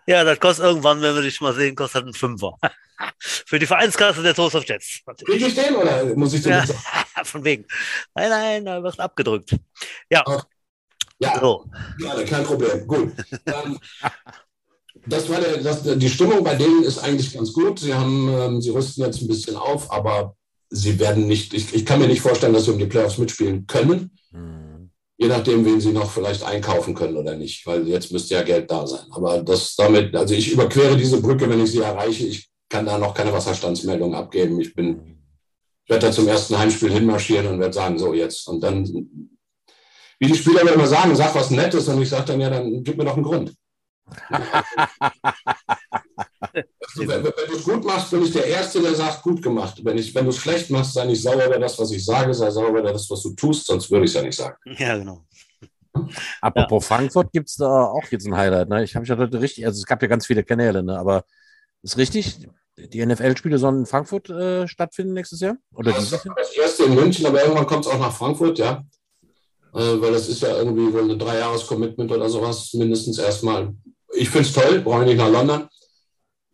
ja, das kostet irgendwann, wenn wir dich mal sehen, kostet ein Fünfer. Für die Vereinskasse der Toast of Jets. Kriege ich den oder muss ich den? Ja, von wegen. Nein, nein, da wird abgedrückt. Ja. Ja, so. ja kein Problem. Gut. Ähm, das war der, das, die Stimmung bei denen ist eigentlich ganz gut. Sie haben, ähm, sie rüsten jetzt ein bisschen auf, aber sie werden nicht, ich, ich kann mir nicht vorstellen, dass sie um die Playoffs mitspielen können. Mhm. Je nachdem, wen sie noch vielleicht einkaufen können oder nicht, weil jetzt müsste ja Geld da sein. Aber das damit, also ich überquere diese Brücke, wenn ich sie erreiche. Ich kann da noch keine Wasserstandsmeldung abgeben. Ich bin, ich werde da zum ersten Heimspiel hinmarschieren und werde sagen, so jetzt. Und dann, wie die Spieler immer sagen, sag was Nettes und ich sage dann, ja, dann gib mir doch einen Grund also, wenn, wenn du es gut machst, bin ich der Erste, der sagt, gut gemacht. Wenn, ich, wenn du es schlecht machst, sei nicht sauer über das, was ich sage, sei sauer über das, was du tust, sonst würde ich es ja nicht sagen. Ja, genau. Apropos ja. Frankfurt, gibt es da auch jetzt ein Highlight. Ne? Ich habe ja heute richtig, also es gab ja ganz viele Kanäle, ne? aber ist richtig, die NFL-Spiele sollen in Frankfurt äh, stattfinden nächstes Jahr? Oder das, dieses Jahr? das erste in München, aber irgendwann kommt es auch nach Frankfurt, ja. Äh, weil das ist ja irgendwie wohl ein Dreijahres-Commitment oder sowas, mindestens erstmal ich finde es toll, brauche ich nicht nach London.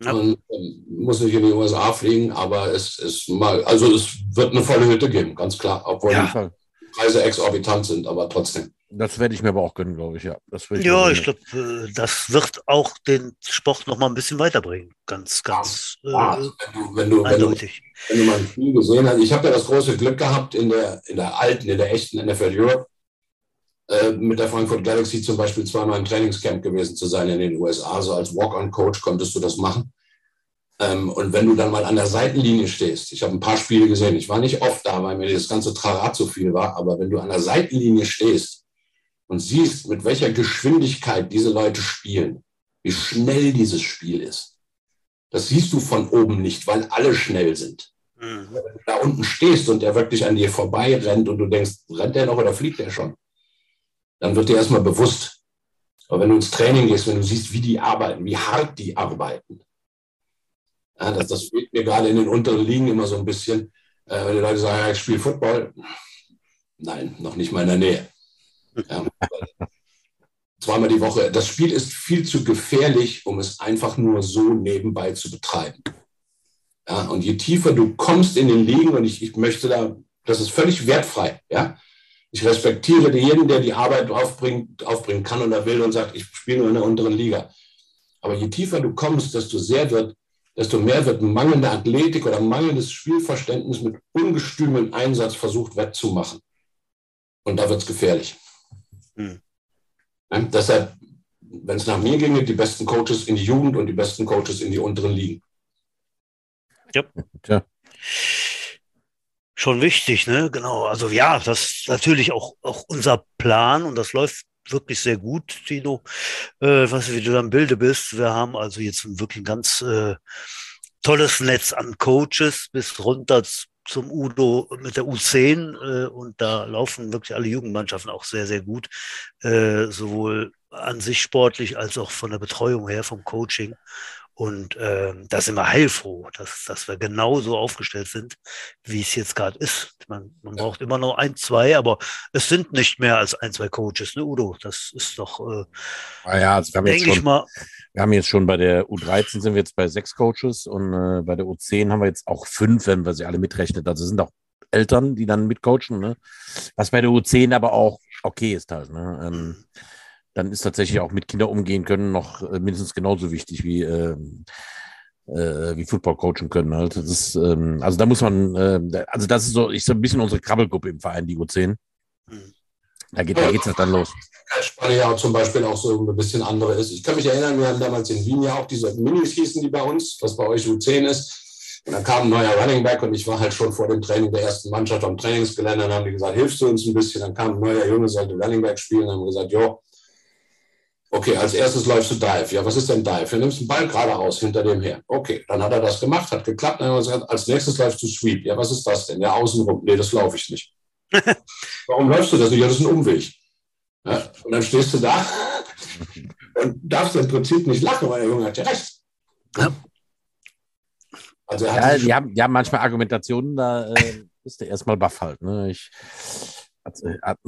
Ja. Und ähm, muss nicht in die USA fliegen, aber es ist mal, also es wird eine volle Hütte geben, ganz klar, obwohl ja. die Preise exorbitant sind, aber trotzdem. Das werde ich mir aber auch gönnen, glaube ich, ja. ich ja, ich glaube, äh, das wird auch den Sport noch mal ein bisschen weiterbringen. Ganz, ganz ja, äh, wenn, du, wenn, du, wenn, du, wenn du mal ein Spiel gesehen hast. Ich habe ja das große Glück gehabt, in der, in der alten, in der echten NFL Europe äh, mit der Frankfurt Galaxy zum Beispiel zweimal im Trainingscamp gewesen zu sein in den USA. So als Walk-on-Coach konntest du das machen. Ähm, und wenn du dann mal an der Seitenlinie stehst, ich habe ein paar Spiele gesehen, ich war nicht oft da, weil mir das ganze Trarat zu viel war, aber wenn du an der Seitenlinie stehst und siehst, mit welcher Geschwindigkeit diese Leute spielen, wie schnell dieses Spiel ist, das siehst du von oben nicht, weil alle schnell sind. Mhm. Wenn du da unten stehst und der wirklich an dir vorbei rennt und du denkst, rennt der noch oder fliegt der schon? Dann wird dir erstmal bewusst. Aber wenn du ins Training gehst, wenn du siehst, wie die arbeiten, wie hart die arbeiten, ja, das, das fehlt mir gerade in den unteren Ligen immer so ein bisschen. Äh, wenn die Leute sagen, ja, ich spiele Football, nein, noch nicht mal in der Nähe. Ja, zweimal die Woche. Das Spiel ist viel zu gefährlich, um es einfach nur so nebenbei zu betreiben. Ja, und je tiefer du kommst in den Ligen, und ich, ich möchte da, das ist völlig wertfrei, ja, ich respektiere jeden, der die Arbeit aufbringt, aufbringen kann oder will und sagt, ich spiele nur in der unteren Liga. Aber je tiefer du kommst, desto sehr wird, desto mehr wird mangelnde Athletik oder mangelndes Spielverständnis mit ungestümem Einsatz versucht wettzumachen. Und da wird es gefährlich. Hm. Ja, deshalb, wenn es nach mir ginge, die besten Coaches in die Jugend und die besten Coaches in die unteren Ligen. Ja. ja schon wichtig, ne? Genau. Also ja, das ist natürlich auch, auch unser Plan und das läuft wirklich sehr gut, Tino. Äh, was wie du dann Bilde bist. Wir haben also jetzt wirklich ein ganz äh, tolles Netz an Coaches bis runter zum Udo mit der U10 äh, und da laufen wirklich alle Jugendmannschaften auch sehr, sehr gut, äh, sowohl an sich sportlich als auch von der Betreuung her, vom Coaching. Und äh, da sind wir heilfroh, dass, dass wir genauso aufgestellt sind, wie es jetzt gerade ist. Man, man braucht immer noch ein, zwei, aber es sind nicht mehr als ein, zwei Coaches, ne, Udo? Das ist doch, äh, ah ja, also wir haben denke ich mal. Wir haben jetzt schon bei der U13 sind wir jetzt bei sechs Coaches und äh, bei der U10 haben wir jetzt auch fünf, wenn wir sie alle mitrechnen. Also sind auch Eltern, die dann mitcoachen, ne? Was bei der U10 aber auch okay ist halt, ne? Ähm, dann ist tatsächlich auch mit Kindern umgehen können noch äh, mindestens genauso wichtig wie, äh, äh, wie Football coachen können. Halt. Das ist, ähm, also da muss man, äh, also das ist so, ich so ein bisschen unsere Krabbelgruppe im Verein, die U10. Mhm. Da geht es halt dann los. Spanne ja zum Beispiel auch so ein bisschen andere ist. Ich kann mich erinnern, wir haben damals in Wien ja auch diese Minis hießen die bei uns, was bei euch U10 ist. dann kam ein neuer Running Back und ich war halt schon vor dem Training der ersten Mannschaft am Trainingsgelände. Dann haben die gesagt, hilfst du uns ein bisschen? Dann kam ein neuer Junge, sollte Running Back spielen. Dann haben wir gesagt, jo, okay, als erstes läufst du Dive. Ja, was ist denn Dive? Du nimmst den Ball geradeaus hinter dem her. Okay, dann hat er das gemacht, hat geklappt. Dann gesagt, als nächstes läufst du Sweep. Ja, was ist das denn? Ja, außenrum. Nee, das laufe ich nicht. Warum läufst du das nicht? Ja, das ist ein Umweg. Ja, und dann stehst du da und darfst im Prinzip nicht lachen, weil der Junge hat ja recht. Ja. Also ja, die, haben, die haben manchmal Argumentationen, da äh, bist du erstmal baff halt. Ne? Ich,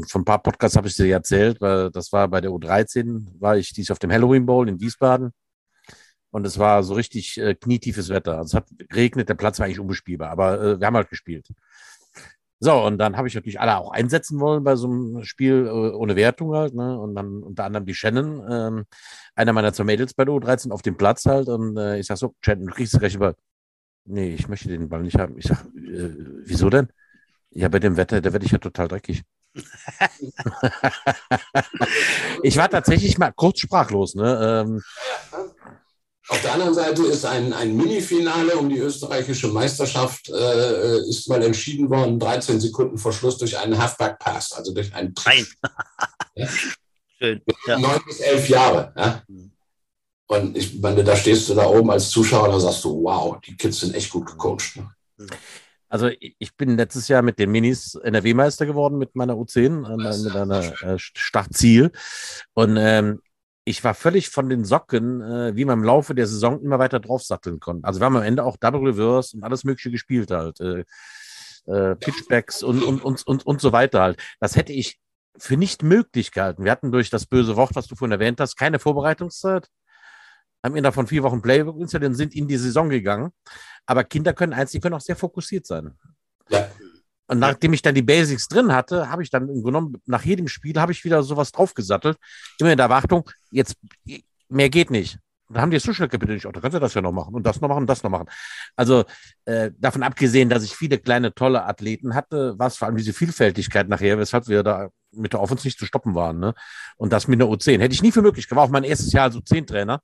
von ein paar Podcasts habe ich dir erzählt, weil das war bei der U13, war ich dies auf dem Halloween Bowl in Wiesbaden. Und es war so richtig äh, knietiefes Wetter. Also es hat geregnet, der Platz war eigentlich unbespielbar, aber äh, wir haben halt gespielt. So, und dann habe ich natürlich alle auch einsetzen wollen bei so einem Spiel äh, ohne Wertung halt, ne? Und dann unter anderem die Shannon, ähm, einer meiner zwei Mädels bei der U13 auf dem Platz halt. Und äh, ich sag so, Shannon, du kriegst gleich über. Nee, ich möchte den Ball nicht haben. Ich sag, äh, wieso denn? Ja, bei dem Wetter, da werde ich ja total dreckig. ich war tatsächlich mal kurz sprachlos, ne? Ähm, auf der anderen Seite ist ein, ein Mini-Finale um die österreichische Meisterschaft äh, ist mal entschieden worden, 13 Sekunden vor Schluss durch einen Halfback-Pass, also durch einen Trick. ja? Schön. Ja. Neun bis elf Jahre. Ja? Und ich meine, da stehst du da oben als Zuschauer, da sagst du, wow, die Kids sind echt gut gecoacht. Ne? Also ich bin letztes Jahr mit den Minis NRW-Meister geworden mit meiner U10, äh, mit einer äh, Startziel. Und ähm, ich war völlig von den Socken, äh, wie man im Laufe der Saison immer weiter draufsatteln konnte. Also wir haben am Ende auch Double Reverse und alles Mögliche gespielt halt. Äh, äh, Pitchbacks und, und, und, und, und so weiter halt. Das hätte ich für nicht möglich gehalten. Wir hatten durch das böse Wort, was du vorhin erwähnt hast, keine Vorbereitungszeit. Haben ihnen davon vier Wochen Playbook installiert und sind in die Saison gegangen. Aber Kinder können eins, die können auch sehr fokussiert sein. Ja. Und nachdem ich dann die Basics drin hatte, habe ich dann im genommen, nach jedem Spiel habe ich wieder sowas draufgesattelt. Immer in der Erwartung, jetzt mehr geht nicht. Da haben die Social Kapitel nicht, oh, da kannst du das ja noch machen und das noch machen und das noch machen. Also äh, davon abgesehen, dass ich viele kleine, tolle Athleten hatte, war es vor allem diese Vielfältigkeit nachher, weshalb wir da mit der Offense nicht zu stoppen waren. Ne? Und das mit einer U10. Hätte ich nie für möglich. War auch mein erstes Jahr als U10-Trainer.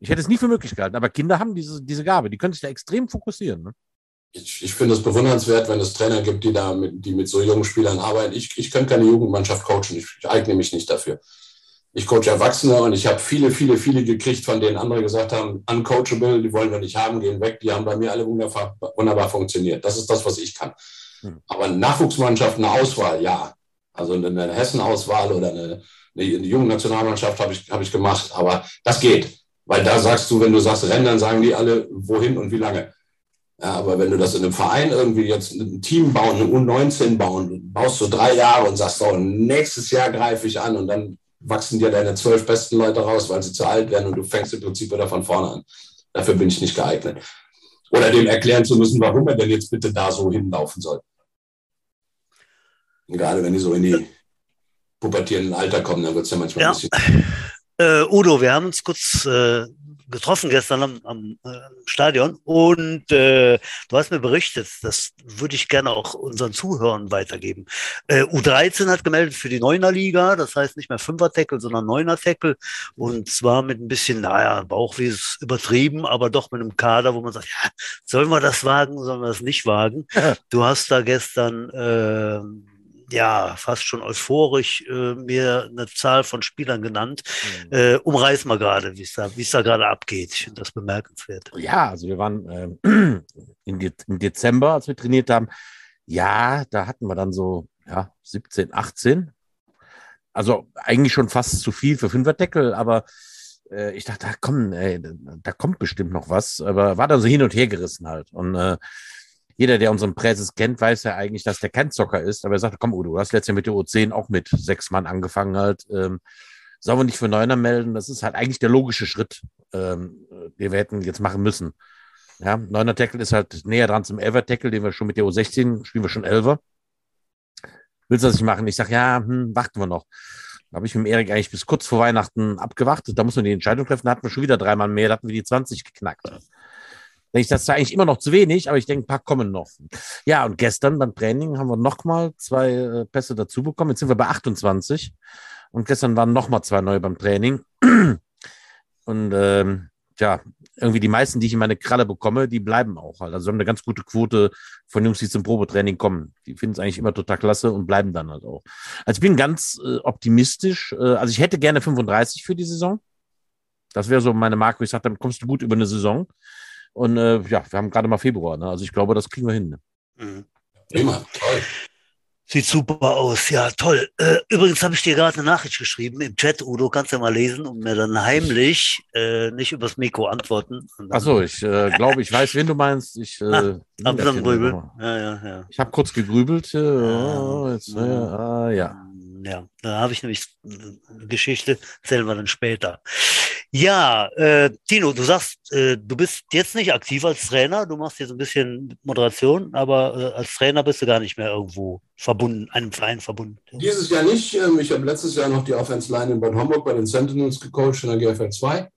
Ich hätte es nie für möglich gehalten. Aber Kinder haben diese, diese Gabe. Die können sich da extrem fokussieren. Ne? ich, ich finde es bewundernswert, wenn es Trainer gibt, die da mit, die mit so jungen Spielern arbeiten. Ich, ich könnte keine Jugendmannschaft coachen, ich, ich eigne mich nicht dafür. Ich coache Erwachsene und ich habe viele, viele, viele gekriegt, von denen andere gesagt haben, uncoachable, die wollen wir nicht haben, gehen weg. Die haben bei mir alle wunderbar, wunderbar funktioniert. Das ist das, was ich kann. Hm. Aber eine Nachwuchsmannschaft, eine Auswahl, ja. Also eine Hessen-Auswahl oder eine, eine, eine junge Nationalmannschaft habe ich, hab ich gemacht. Aber das geht. Weil da sagst du, wenn du sagst Rennen, dann sagen die alle, wohin und wie lange. Ja, aber wenn du das in einem Verein irgendwie jetzt ein Team bauen, eine U19 bauen, baust du drei Jahre und sagst, so, nächstes Jahr greife ich an und dann wachsen dir deine zwölf besten Leute raus, weil sie zu alt werden und du fängst im Prinzip wieder von vorne an. Dafür bin ich nicht geeignet. Oder dem erklären zu müssen, warum er denn jetzt bitte da so hinlaufen soll. Und gerade wenn die so in die pubertierenden Alter kommen, dann wird es ja manchmal ja. ein bisschen. Äh, Udo, wir haben uns kurz äh, getroffen gestern am, am äh, Stadion und äh, du hast mir berichtet, das würde ich gerne auch unseren Zuhörern weitergeben. Äh, U13 hat gemeldet für die Neuner-Liga, das heißt nicht mehr Fünfer-Tackle, sondern Neuner-Tackle und zwar mit ein bisschen, naja, Bauch wie es übertrieben, aber doch mit einem Kader, wo man sagt, ja, sollen wir das wagen, sollen wir das nicht wagen? Du hast da gestern äh, ja, fast schon euphorisch äh, mir eine Zahl von Spielern genannt. Mhm. Äh, umreiß mal gerade, wie es da, da gerade abgeht. Ich finde das bemerkenswert. Ja, also wir waren äh, in De im Dezember, als wir trainiert haben. Ja, da hatten wir dann so ja, 17, 18. Also eigentlich schon fast zu viel für Fünferdeckel, aber äh, ich dachte, da, komm, ey, da kommt bestimmt noch was. Aber war dann so hin und her gerissen halt. Und äh, jeder, der unseren Präses kennt, weiß ja eigentlich, dass der kein Zocker ist. Aber er sagt, komm, Udo, du hast letztes Jahr mit der U10 auch mit sechs Mann angefangen halt. Ähm, sollen wir nicht für Neuner melden? Das ist halt eigentlich der logische Schritt, ähm, den wir hätten jetzt machen müssen. Ja, Neuner Tackle ist halt näher dran zum Elfer Tackle, den wir schon mit der U16 spielen wir schon Elfer. Willst du das nicht machen? Ich sage, ja, hm, warten wir noch. Da habe ich mit Erik eigentlich bis kurz vor Weihnachten abgewartet. Da muss man die Entscheidung treffen. Da hatten wir schon wieder dreimal mehr. Da hatten wir die 20 geknackt. Denke ich, das ist eigentlich immer noch zu wenig, aber ich denke, ein paar kommen noch. Ja, und gestern beim Training haben wir nochmal zwei äh, Pässe dazu bekommen. Jetzt sind wir bei 28. Und gestern waren nochmal zwei neue beim Training. Und ähm, ja, irgendwie die meisten, die ich in meine Kralle bekomme, die bleiben auch halt. Also haben eine ganz gute Quote von Jungs, die zum Probetraining kommen. Die finden es eigentlich immer total klasse und bleiben dann halt auch. Also ich bin ganz äh, optimistisch. Äh, also ich hätte gerne 35 für die Saison. Das wäre so meine Marke, wo ich sage, dann kommst du gut über eine Saison. Und äh, ja, wir haben gerade mal Februar. Ne? Also ich glaube, das kriegen wir hin. Ne? Mhm. Immer, toll. Sieht super aus, ja, toll. Äh, übrigens habe ich dir gerade eine Nachricht geschrieben im Chat, Udo, kannst du ja mal lesen und mir dann heimlich äh, nicht übers Mikro antworten. Achso, ich äh, glaube, ich weiß, wen du meinst. Ich, äh, Na, grübeln. Ja, ja, ja. Ich habe kurz gegrübelt. Oh, jetzt, ja. Ah, ja. Ja, da habe ich nämlich eine Geschichte, erzählen wir dann später. Ja, äh, Tino, du sagst, äh, du bist jetzt nicht aktiv als Trainer, du machst jetzt ein bisschen Moderation, aber äh, als Trainer bist du gar nicht mehr irgendwo verbunden, einem Verein verbunden. Dieses Jahr nicht. Ähm, ich habe letztes Jahr noch die Offense Line in Bad Homburg bei den Sentinels gecoacht in der GFL 2.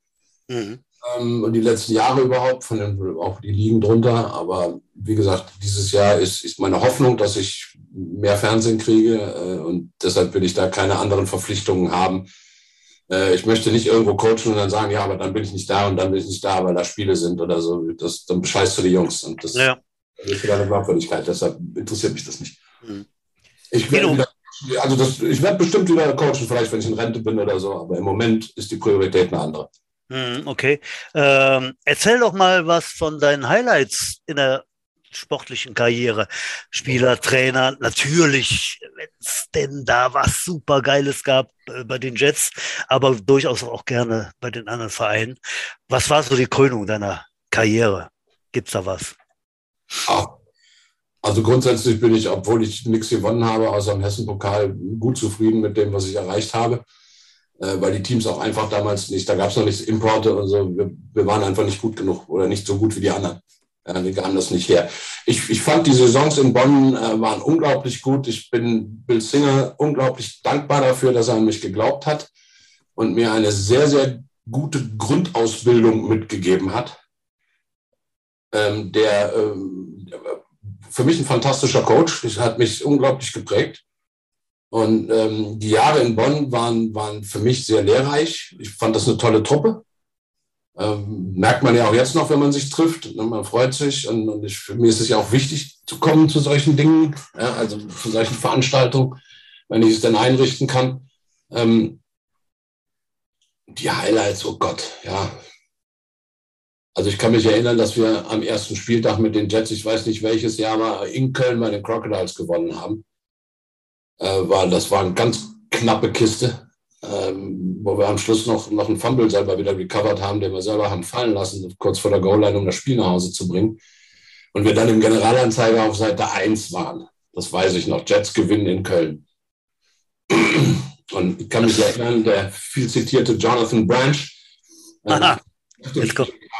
Mhm. Ähm, und die letzten Jahre überhaupt, von den, auch die Ligen drunter. Aber wie gesagt, dieses Jahr ist, ist meine Hoffnung, dass ich mehr Fernsehen kriege. Äh, und deshalb will ich da keine anderen Verpflichtungen haben äh, ich möchte nicht irgendwo coachen und dann sagen, ja, aber dann bin ich nicht da und dann bin ich nicht da, weil da Spiele sind oder so. Das, dann bescheißt du die Jungs. Und das ja. ist wieder eine Glaubwürdigkeit. Deshalb interessiert mich das nicht. Mhm. Ich werde wieder, also das, ich werde bestimmt wieder coachen, vielleicht wenn ich in Rente bin oder so, aber im Moment ist die Priorität eine andere. Mhm, okay. Ähm, erzähl doch mal was von deinen Highlights in der sportlichen Karriere. Spieler, Trainer, natürlich, wenn es denn da was super Geiles gab äh, bei den Jets, aber durchaus auch gerne bei den anderen Vereinen. Was war so die Krönung deiner Karriere? Gibt's da was? Also grundsätzlich bin ich, obwohl ich nichts gewonnen habe, außer im Hessen-Pokal, gut zufrieden mit dem, was ich erreicht habe. Äh, weil die Teams auch einfach damals nicht, da gab es noch nichts Importe und so, wir, wir waren einfach nicht gut genug oder nicht so gut wie die anderen. Ja, wir gaben das nicht her. Ich, ich fand die Saisons in Bonn äh, waren unglaublich gut. Ich bin Bill Singer unglaublich dankbar dafür, dass er an mich geglaubt hat und mir eine sehr, sehr gute Grundausbildung mitgegeben hat. Ähm, der ähm, für mich ein fantastischer Coach. Das hat mich unglaublich geprägt. Und ähm, die Jahre in Bonn waren, waren für mich sehr lehrreich. Ich fand das eine tolle Truppe. Ähm, merkt man ja auch jetzt noch, wenn man sich trifft. Ne? Man freut sich und, und ich, für mich ist es ja auch wichtig zu kommen zu solchen Dingen, ja, also zu solchen Veranstaltungen, wenn ich es denn einrichten kann. Ähm, die Highlights, oh Gott, ja. Also ich kann mich erinnern, dass wir am ersten Spieltag mit den Jets, ich weiß nicht welches Jahr war, in Köln bei den Crocodiles gewonnen haben. Äh, war, das war eine ganz knappe Kiste ähm, wo wir am Schluss noch, noch einen Fumble selber wieder gecovert haben, den wir selber haben fallen lassen, kurz vor der Goal-Line, um das Spiel nach Hause zu bringen. Und wir dann im Generalanzeiger auf Seite 1 waren. Das weiß ich noch. Jets gewinnen in Köln. Und ich kann mich erinnern, der viel zitierte Jonathan Branch. Äh,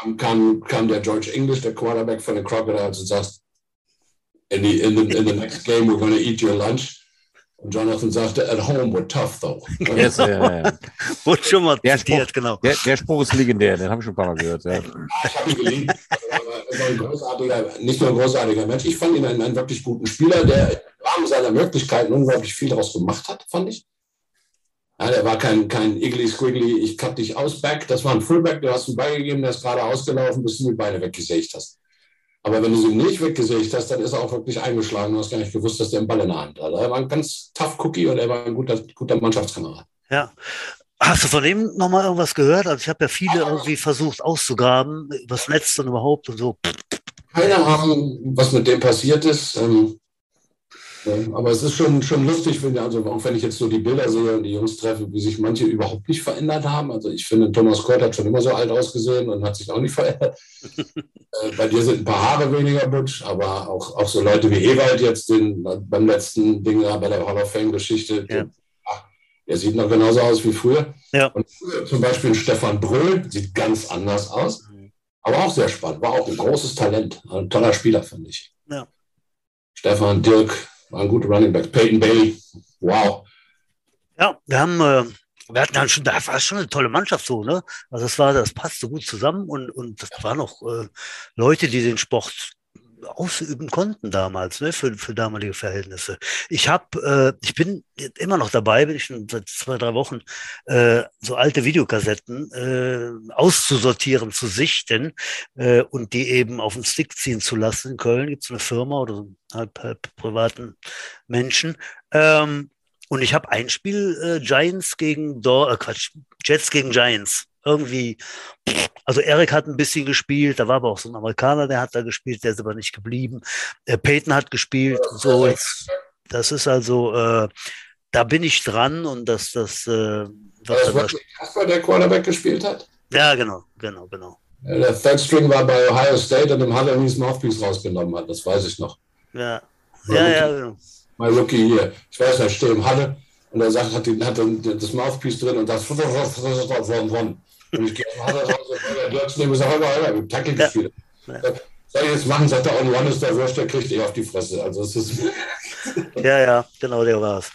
kam, kam, kam der George English, der Quarterback von den Crocodiles, und sagt, in the, in the, in the next game we're going to eat your lunch. Und Jonathan sagte, at home we're tough though. Yes, ja, ja. Wurde schon mal der zitiert, Spruch, genau. Der, der, Spruch ist legendär, den habe ich schon ein paar Mal gehört. Ja. Ich habe ihn geliebt. Er war ein großartiger, nicht nur ein großartiger Mensch, ich fand ihn einen, einen wirklich guten Spieler, der im Rahmen seiner Möglichkeiten unglaublich viel daraus gemacht hat, fand ich. Ja, der war kein, kein Igly Squiggly, ich cut dich aus, Back. Das war ein Fullback, der hast du beigegeben, der ist gerade ausgelaufen, bis du die Beine weggesägt hast. Aber wenn du sie nicht weggesägt hast, dann ist er auch wirklich eingeschlagen. Du hast gar nicht gewusst, dass der einen Ball in der Hand hat. Er war ein ganz tough Cookie und er war ein guter, guter Mannschaftskamerad. Ja. Hast du von dem nochmal irgendwas gehört? Also ich habe ja viele irgendwie versucht auszugraben, übers Netz und überhaupt und so. Keine Ahnung, was mit dem passiert ist. Ähm, aber es ist schon, schon lustig, wenn, also auch wenn ich jetzt so die Bilder sehe und die Jungs treffe, wie sich manche überhaupt nicht verändert haben. Also ich finde, Thomas Kurt hat schon immer so alt ausgesehen und hat sich auch nicht verändert. äh, bei dir sind ein paar Haare weniger butsch, aber auch, auch so Leute wie Ewald jetzt den, beim letzten Ding bei der Hall of Fame-Geschichte, ja. der sieht noch genauso aus wie früher. Ja. Und zum Beispiel Stefan Brüll sieht ganz anders aus, mhm. aber auch sehr spannend. War auch ein großes Talent, ein toller Spieler, finde ich. Ja. Stefan, Dirk, war ein guter Running Back. Peyton Bailey, wow. Ja, wir haben, äh, wir hatten dann schon, da war schon eine tolle Mannschaft so, ne? Also das war, das passte gut zusammen und, und das waren auch äh, Leute, die den Sport ausüben konnten damals, ne, für, für damalige Verhältnisse. Ich habe, äh, ich bin immer noch dabei, bin ich schon seit zwei, drei Wochen, äh, so alte Videokassetten äh, auszusortieren, zu sichten äh, und die eben auf den Stick ziehen zu lassen. In Köln gibt es eine Firma oder so halb, halb privaten Menschen. Ähm, und ich habe ein Spiel äh, Giants gegen Dor äh, Quatsch, Jets gegen Giants irgendwie, also Eric hat ein bisschen gespielt, da war aber auch so ein Amerikaner, der hat da gespielt, der ist aber nicht geblieben. Äh, Peyton hat gespielt, so. Jetzt, das ist also, äh, da bin ich dran und das, das, äh, was das war Kasper, der Quarterback gespielt hat? Ja, genau, genau, genau. Der Third String war bei Ohio State und im Halle Halloween's Mouthpiece rausgenommen hat, das weiß ich noch. Ja, ja, ja, genau. Mein Rookie hier. Ich weiß, er steht im Halle und er sagt, hat, die, hat das Mouthpiece drin und das und ich gehe auf Hause raus und der Dirks neben sagt, hör hör mit Tackle gespielt. Ja. Soll ich jetzt machen, sagt er, on one ist der Würst, der kriegt dich auf die Fresse. Also es ist. ja, ja, genau, der war's.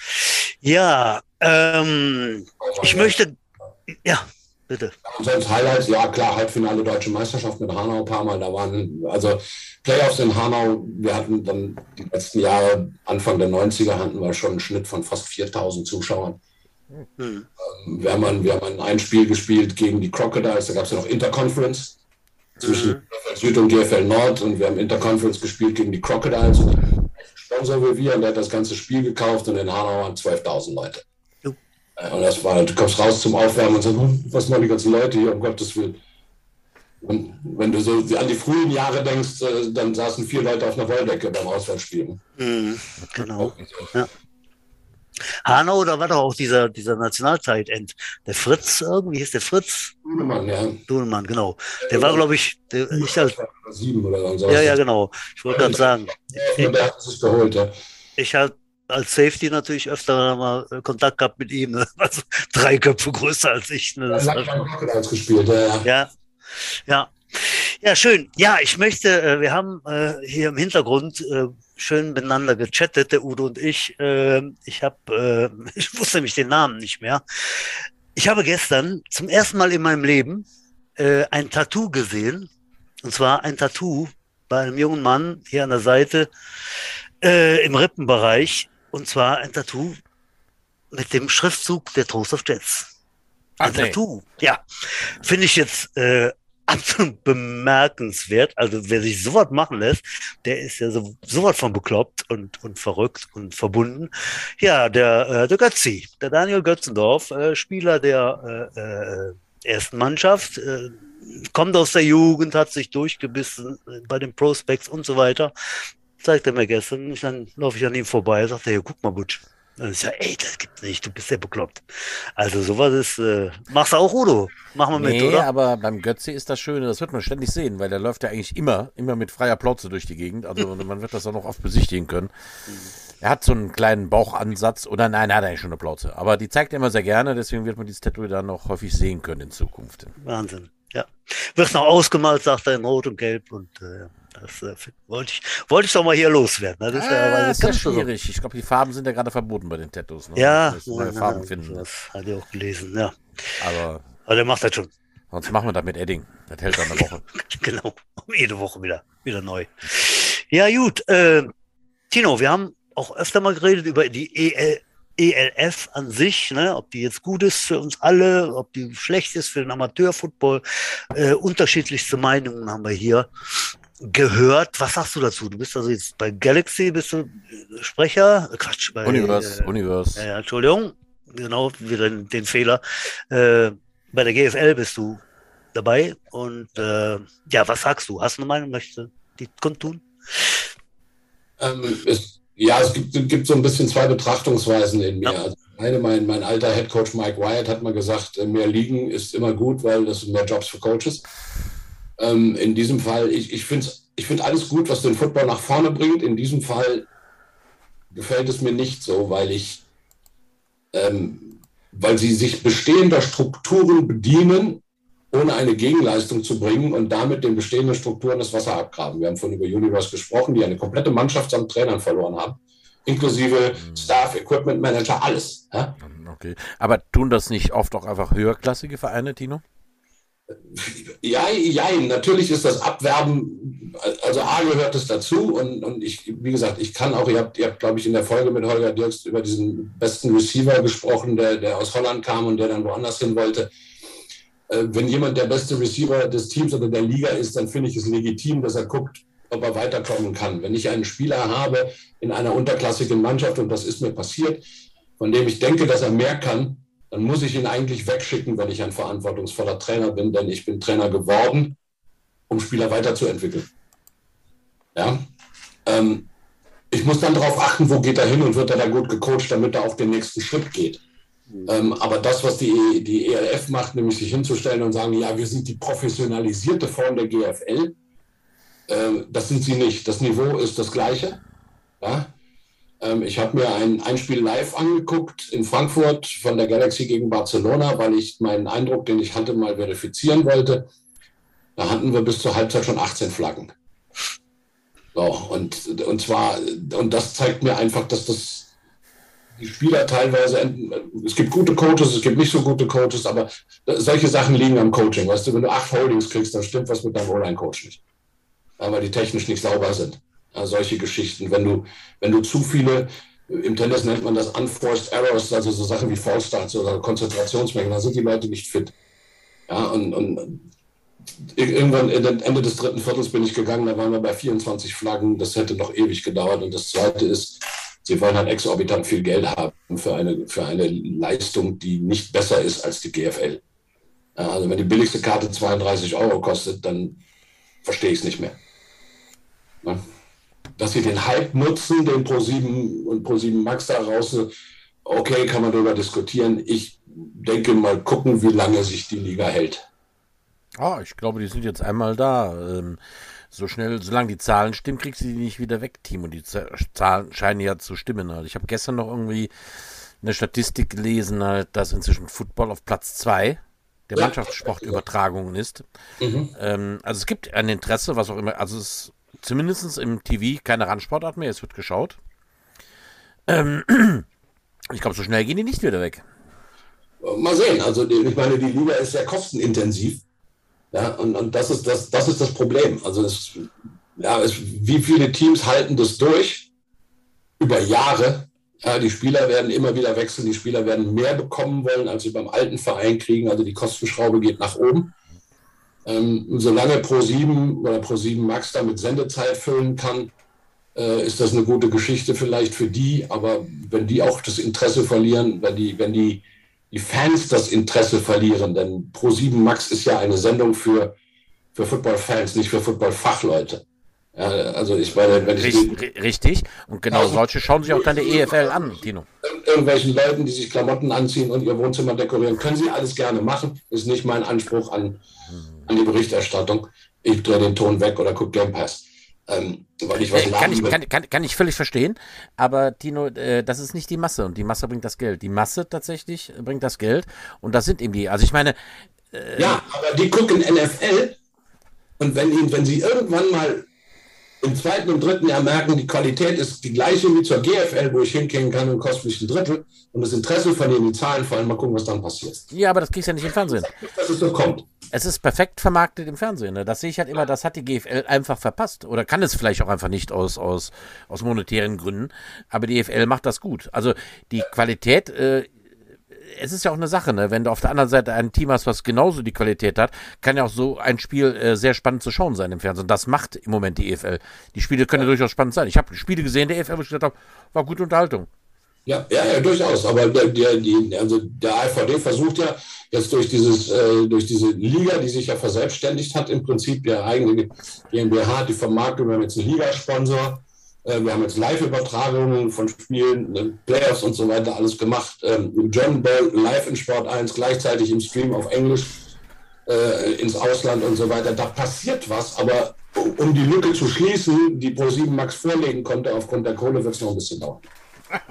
Ja, ähm, ich möchte, ja, bitte. Und sonst Highlights, ja klar, Halbfinale Deutsche Meisterschaft mit Hanau ein paar Mal. Da waren, also Playoffs in Hanau, wir hatten dann die letzten Jahre, Anfang der 90er, hatten wir schon einen Schnitt von fast 4000 Zuschauern. Hm. Wir, haben wir haben ein Spiel gespielt gegen die Crocodiles, da gab es ja noch Interconference zwischen mhm. Süd und GFL Nord und wir haben Interconference gespielt gegen die Crocodiles. Sponsor wie wir und der hat das ganze Spiel gekauft und in Hanau waren 12.000 Leute. Mhm. Und das war, du kommst raus zum Aufwärmen und sagst, hm, was machen die ganzen Leute hier, um Gottes Willen. Und wenn du so an die frühen Jahre denkst, äh, dann saßen vier Leute auf einer Wolldecke beim Auswärtsspielen. Mhm, genau. Ja. Hanau, da war doch auch dieser, dieser Nationalzeit-End. Der Fritz, irgendwie hieß der Fritz? Dunemann, ja. Dunemann, genau. Der war, glaube ich, der, ich halt, sieben oder so. Ja, ja, genau. Ich wollte gerade sagen. Ja, der hat sich geholt, ja. Ich halt als Safety natürlich öfter mal Kontakt gehabt mit ihm. Ne? Also drei Köpfe größer als ich. Ne? Das ja, hat gespielt, ja. Ja, ja. Ja, schön. Ja, ich möchte, äh, wir haben äh, hier im Hintergrund äh, schön miteinander gechattet, der Udo und ich. Ähm, ich habe, ich wusste nämlich den Namen nicht mehr. Ich habe gestern zum ersten Mal in meinem Leben ein Tattoo gesehen. Und zwar ein Tattoo bei einem jungen Mann hier an der Seite im Rippenbereich. Und zwar ein Tattoo mit dem Schriftzug der Toast of Jets. Ein Ach, Tattoo, nee. ja. Finde ich jetzt äh, absolut bemerkenswert. Also wer sich sowas machen lässt, der ist ja so, sowas von bekloppt und, und verrückt und verbunden. Ja, der, äh, der Götzi, der Daniel Götzendorf, äh, Spieler der äh, äh, ersten Mannschaft, äh, kommt aus der Jugend, hat sich durchgebissen bei den Prospects und so weiter. Zeigt er mir gestern, dann laufe ich an ihm vorbei, sagt er, ja, guck mal, Butsch, dann ist ja, ey, das gibt's nicht, du bist ja bekloppt. Also sowas ist, äh, machst du auch Udo? Machen wir nee, mit, oder? aber beim Götze ist das Schöne, das wird man ständig sehen, weil der läuft ja eigentlich immer, immer mit freier Plauze durch die Gegend. Also man wird das auch noch oft besichtigen können. Mhm. Er hat so einen kleinen Bauchansatz, oder nein, er hat eigentlich schon eine Plauze. Aber die zeigt er immer sehr gerne, deswegen wird man dieses Tattoo dann noch häufig sehen können in Zukunft. Wahnsinn, ja. Wird noch ausgemalt, sagt er, in Rot und Gelb und äh, das äh, wollte ich, wollte ich doch mal hier loswerden. Ne? Das ist ja, ah, das ist ja schwierig. So. Ich glaube, die Farben sind ja gerade verboten bei den Tattoos. Ne? Ja, neue Farben ja, finden. Das hatte ich auch gelesen, ja. Aber, Aber der macht das schon. Sonst machen wir das mit Edding. Das hält dann eine Woche. genau. Jede Woche wieder, wieder neu. Ja, gut. Äh, Tino, wir haben auch öfter mal geredet über die EL, ELF an sich, ne, ob die jetzt gut ist für uns alle, ob die schlecht ist für den Amateurfootball. Äh, unterschiedlichste Meinungen haben wir hier gehört. Was sagst du dazu? Du bist also jetzt bei Galaxy, bist du Sprecher? Quatsch, bei Universe. Äh, Universe. Äh, Entschuldigung, genau, wieder den, Fehler. Äh, bei der GFL bist du dabei. Und äh, ja, was sagst du? Hast du eine Meinung? Möchtest du die kundtun? Ähm, es, ja, es gibt, gibt, so ein bisschen zwei Betrachtungsweisen in mir. Ja. Also eine, mein, mein alter Head Coach Mike Wyatt hat mal gesagt, mehr liegen ist immer gut, weil das sind mehr Jobs für Coaches. Ähm, in diesem Fall, ich, ich finde ich find alles gut, was den Football nach vorne bringt. In diesem Fall gefällt es mir nicht so, weil ich, ähm, weil sie sich bestehender Strukturen bedienen, ohne eine Gegenleistung zu bringen und damit den bestehenden Strukturen das Wasser abgraben. Wir haben von über Universe gesprochen, die eine komplette Mannschaft samt Trainern verloren haben, inklusive mhm. Staff, Equipment Manager, alles. Ja? Okay, aber tun das nicht oft auch einfach höherklassige Vereine, Tino? Ja, ja, natürlich ist das Abwerben, also A gehört es dazu und, und ich, wie gesagt, ich kann auch, ihr habt, ihr habt, glaube ich, in der Folge mit Holger Dirks über diesen besten Receiver gesprochen, der, der aus Holland kam und der dann woanders hin wollte. Äh, wenn jemand der beste Receiver des Teams oder der Liga ist, dann finde ich es legitim, dass er guckt, ob er weiterkommen kann. Wenn ich einen Spieler habe in einer unterklassigen Mannschaft, und das ist mir passiert, von dem ich denke, dass er mehr kann, dann muss ich ihn eigentlich wegschicken, wenn ich ein verantwortungsvoller Trainer bin, denn ich bin Trainer geworden, um Spieler weiterzuentwickeln. Ja? Ähm, ich muss dann darauf achten, wo geht er hin und wird er da gut gecoacht, damit er auf den nächsten Schritt geht. Ähm, aber das, was die, die ELF macht, nämlich sich hinzustellen und sagen, ja, wir sind die professionalisierte Form der GFL, äh, das sind sie nicht. Das Niveau ist das gleiche. Ja? Ähm, ich habe mir ein, ein Spiel live angeguckt in Frankfurt von der Galaxy gegen Barcelona, weil ich meinen Eindruck, den ich hatte, mal verifizieren wollte. Da hatten wir bis zur Halbzeit schon 18 Flaggen. So, und, und zwar, und das zeigt mir einfach, dass das die Spieler teilweise, es gibt gute Coaches, es gibt nicht so gute Coaches, aber solche Sachen liegen am Coaching. Weißt du, wenn du acht Holdings kriegst, dann stimmt was mit deinem Online-Coach nicht. Weil die technisch nicht sauber sind. Ja, solche Geschichten. Wenn du, wenn du zu viele, im Tennis nennt man das Unforced Errors, also so Sachen wie False Starts oder Konzentrationsmengen, dann sind die Leute nicht fit. Ja, und, und irgendwann Ende des dritten Viertels bin ich gegangen, da waren wir bei 24 Flaggen, das hätte noch ewig gedauert. Und das zweite ist, sie wollen halt exorbitant viel Geld haben für eine, für eine Leistung, die nicht besser ist als die GFL. Ja, also wenn die billigste Karte 32 Euro kostet, dann verstehe ich es nicht mehr. Ja dass sie den Hype nutzen, den Pro7 und Pro7 Max da raus. Okay, kann man darüber diskutieren. Ich denke mal gucken, wie lange sich die Liga hält. Ah, ich glaube, die sind jetzt einmal da. Ähm, so schnell, solange die Zahlen stimmen, kriegst du die nicht wieder weg, Team. Und die Zahlen scheinen ja zu stimmen. Halt. Ich habe gestern noch irgendwie eine Statistik gelesen, halt, dass inzwischen Football auf Platz 2 der. Mannschaftssportübertragungen ist. Mhm. Ähm, also es gibt ein Interesse, was auch immer, also es zumindest im TV keine Randsportart mehr. Es wird geschaut. Ähm, ich glaube, so schnell gehen die nicht wieder weg. Mal sehen. Also ich meine, die Liga ist sehr kostenintensiv. Ja, und, und das, ist das, das ist das Problem. Also es, ja, es, wie viele Teams halten das durch über Jahre? Ja, die Spieler werden immer wieder wechseln, die Spieler werden mehr bekommen wollen, als sie beim alten Verein kriegen. Also die Kostenschraube geht nach oben. Ähm, solange Pro7 oder Pro7 Max damit Sendezeit füllen kann, äh, ist das eine gute Geschichte vielleicht für die. Aber wenn die auch das Interesse verlieren, wenn die, wenn die, die Fans das Interesse verlieren, denn Pro7 Max ist ja eine Sendung für, für Football-Fans, nicht für Football-Fachleute. Ja, also ich meine, wenn ich richtig, richtig. Und genau also, solche schauen sich auch dann die EFL an, Tino. Irgendwelchen Leuten, die sich Klamotten anziehen und ihr Wohnzimmer dekorieren, können sie alles gerne machen. Ist nicht mein Anspruch an, an die Berichterstattung. Ich drehe den Ton weg oder gucke Game Pass. Ähm, weil ich was äh, kann, ich, kann, kann, kann ich völlig verstehen, aber Tino, äh, das ist nicht die Masse und die Masse bringt das Geld. Die Masse tatsächlich bringt das Geld und das sind eben die. Also ich meine. Äh, ja, aber die gucken NFL und wenn, wenn sie irgendwann mal im zweiten und dritten Jahr merken, die Qualität ist die gleiche wie zur GFL, wo ich hinkriegen kann und kostet mich ein Drittel. Und das Interesse von denen, die Zahlen fallen, mal gucken, was dann passiert. Ja, aber das kriegst du ja nicht im Fernsehen. Dass es so kommt. Es ist perfekt vermarktet im Fernsehen. Ne? Das sehe ich halt immer, das hat die GFL einfach verpasst. Oder kann es vielleicht auch einfach nicht aus, aus, aus monetären Gründen. Aber die GFL macht das gut. Also die Qualität äh, es ist ja auch eine Sache, ne? wenn du auf der anderen Seite ein Team hast, was genauso die Qualität hat, kann ja auch so ein Spiel äh, sehr spannend zu schauen sein im Fernsehen. Das macht im Moment die EFL. Die Spiele können ja durchaus spannend sein. Ich habe Spiele gesehen der EFL, wo ich gesagt habe, war gute Unterhaltung. Ja, ja, ja, durchaus. Aber der, der, die, also der AVD versucht ja jetzt durch, dieses, äh, durch diese Liga, die sich ja verselbstständigt hat, im Prinzip der eigene GmbH, die Vermarktung, wir haben jetzt einen Ligasponsor, wir haben jetzt Live-Übertragungen von Spielen, äh, Playoffs und so weiter alles gemacht. Ähm, John Bell live in Sport 1, gleichzeitig im Stream auf Englisch äh, ins Ausland und so weiter. Da passiert was, aber um die Lücke zu schließen, die Pro7 Max vorlegen konnte, aufgrund der Kohle, wird es noch ein bisschen dauern.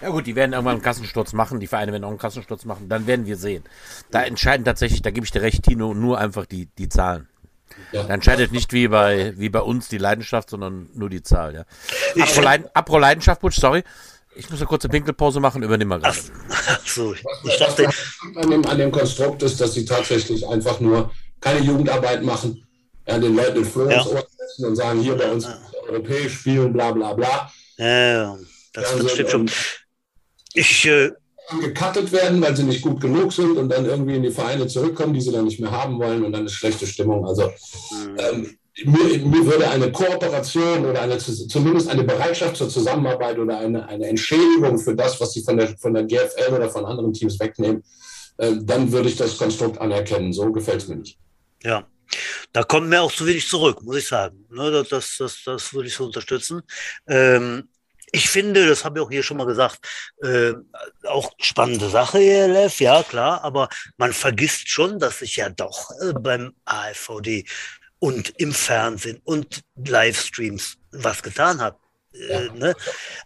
Ja gut, die werden irgendwann einen Kassensturz machen, die Vereine werden auch einen Kassensturz machen, dann werden wir sehen. Da entscheiden tatsächlich, da gebe ich dir recht, Tino, nur einfach die, die Zahlen. Ja. Da entscheidet nicht wie bei, wie bei uns die Leidenschaft, sondern nur die Zahl. Ja. Apro, Leiden, Apro Leidenschaft, Butch, sorry. Ich muss eine kurze Pinkelpause machen, übernimm mal gerade. Ach so, ich dachte. An dem, an dem Konstrukt ist, dass sie tatsächlich einfach nur keine Jugendarbeit machen, ja, den Leuten den Floh ja. ins Ohr setzen und sagen, hier bei uns ja. europäisch spielen, bla bla bla. Ja, das ja, stimmt schon. Ich. Äh, gecuttet werden, weil sie nicht gut genug sind und dann irgendwie in die Vereine zurückkommen, die sie dann nicht mehr haben wollen und dann ist schlechte Stimmung. Also ähm, mir, mir, würde eine Kooperation oder eine, zumindest eine Bereitschaft zur Zusammenarbeit oder eine, eine Entschädigung für das, was sie von der, von der GFL oder von anderen Teams wegnehmen, äh, dann würde ich das Konstrukt anerkennen. So gefällt es mir nicht. Ja, da kommt mir auch zu wenig zurück, muss ich sagen. Ne, das, das, das würde ich so unterstützen. Ähm, ich finde, das habe ich auch hier schon mal gesagt, äh, auch spannende Sache, ELF, ja klar, aber man vergisst schon, dass sich ja doch äh, beim AFVD und im Fernsehen und Livestreams was getan hat. Äh, ja. ne?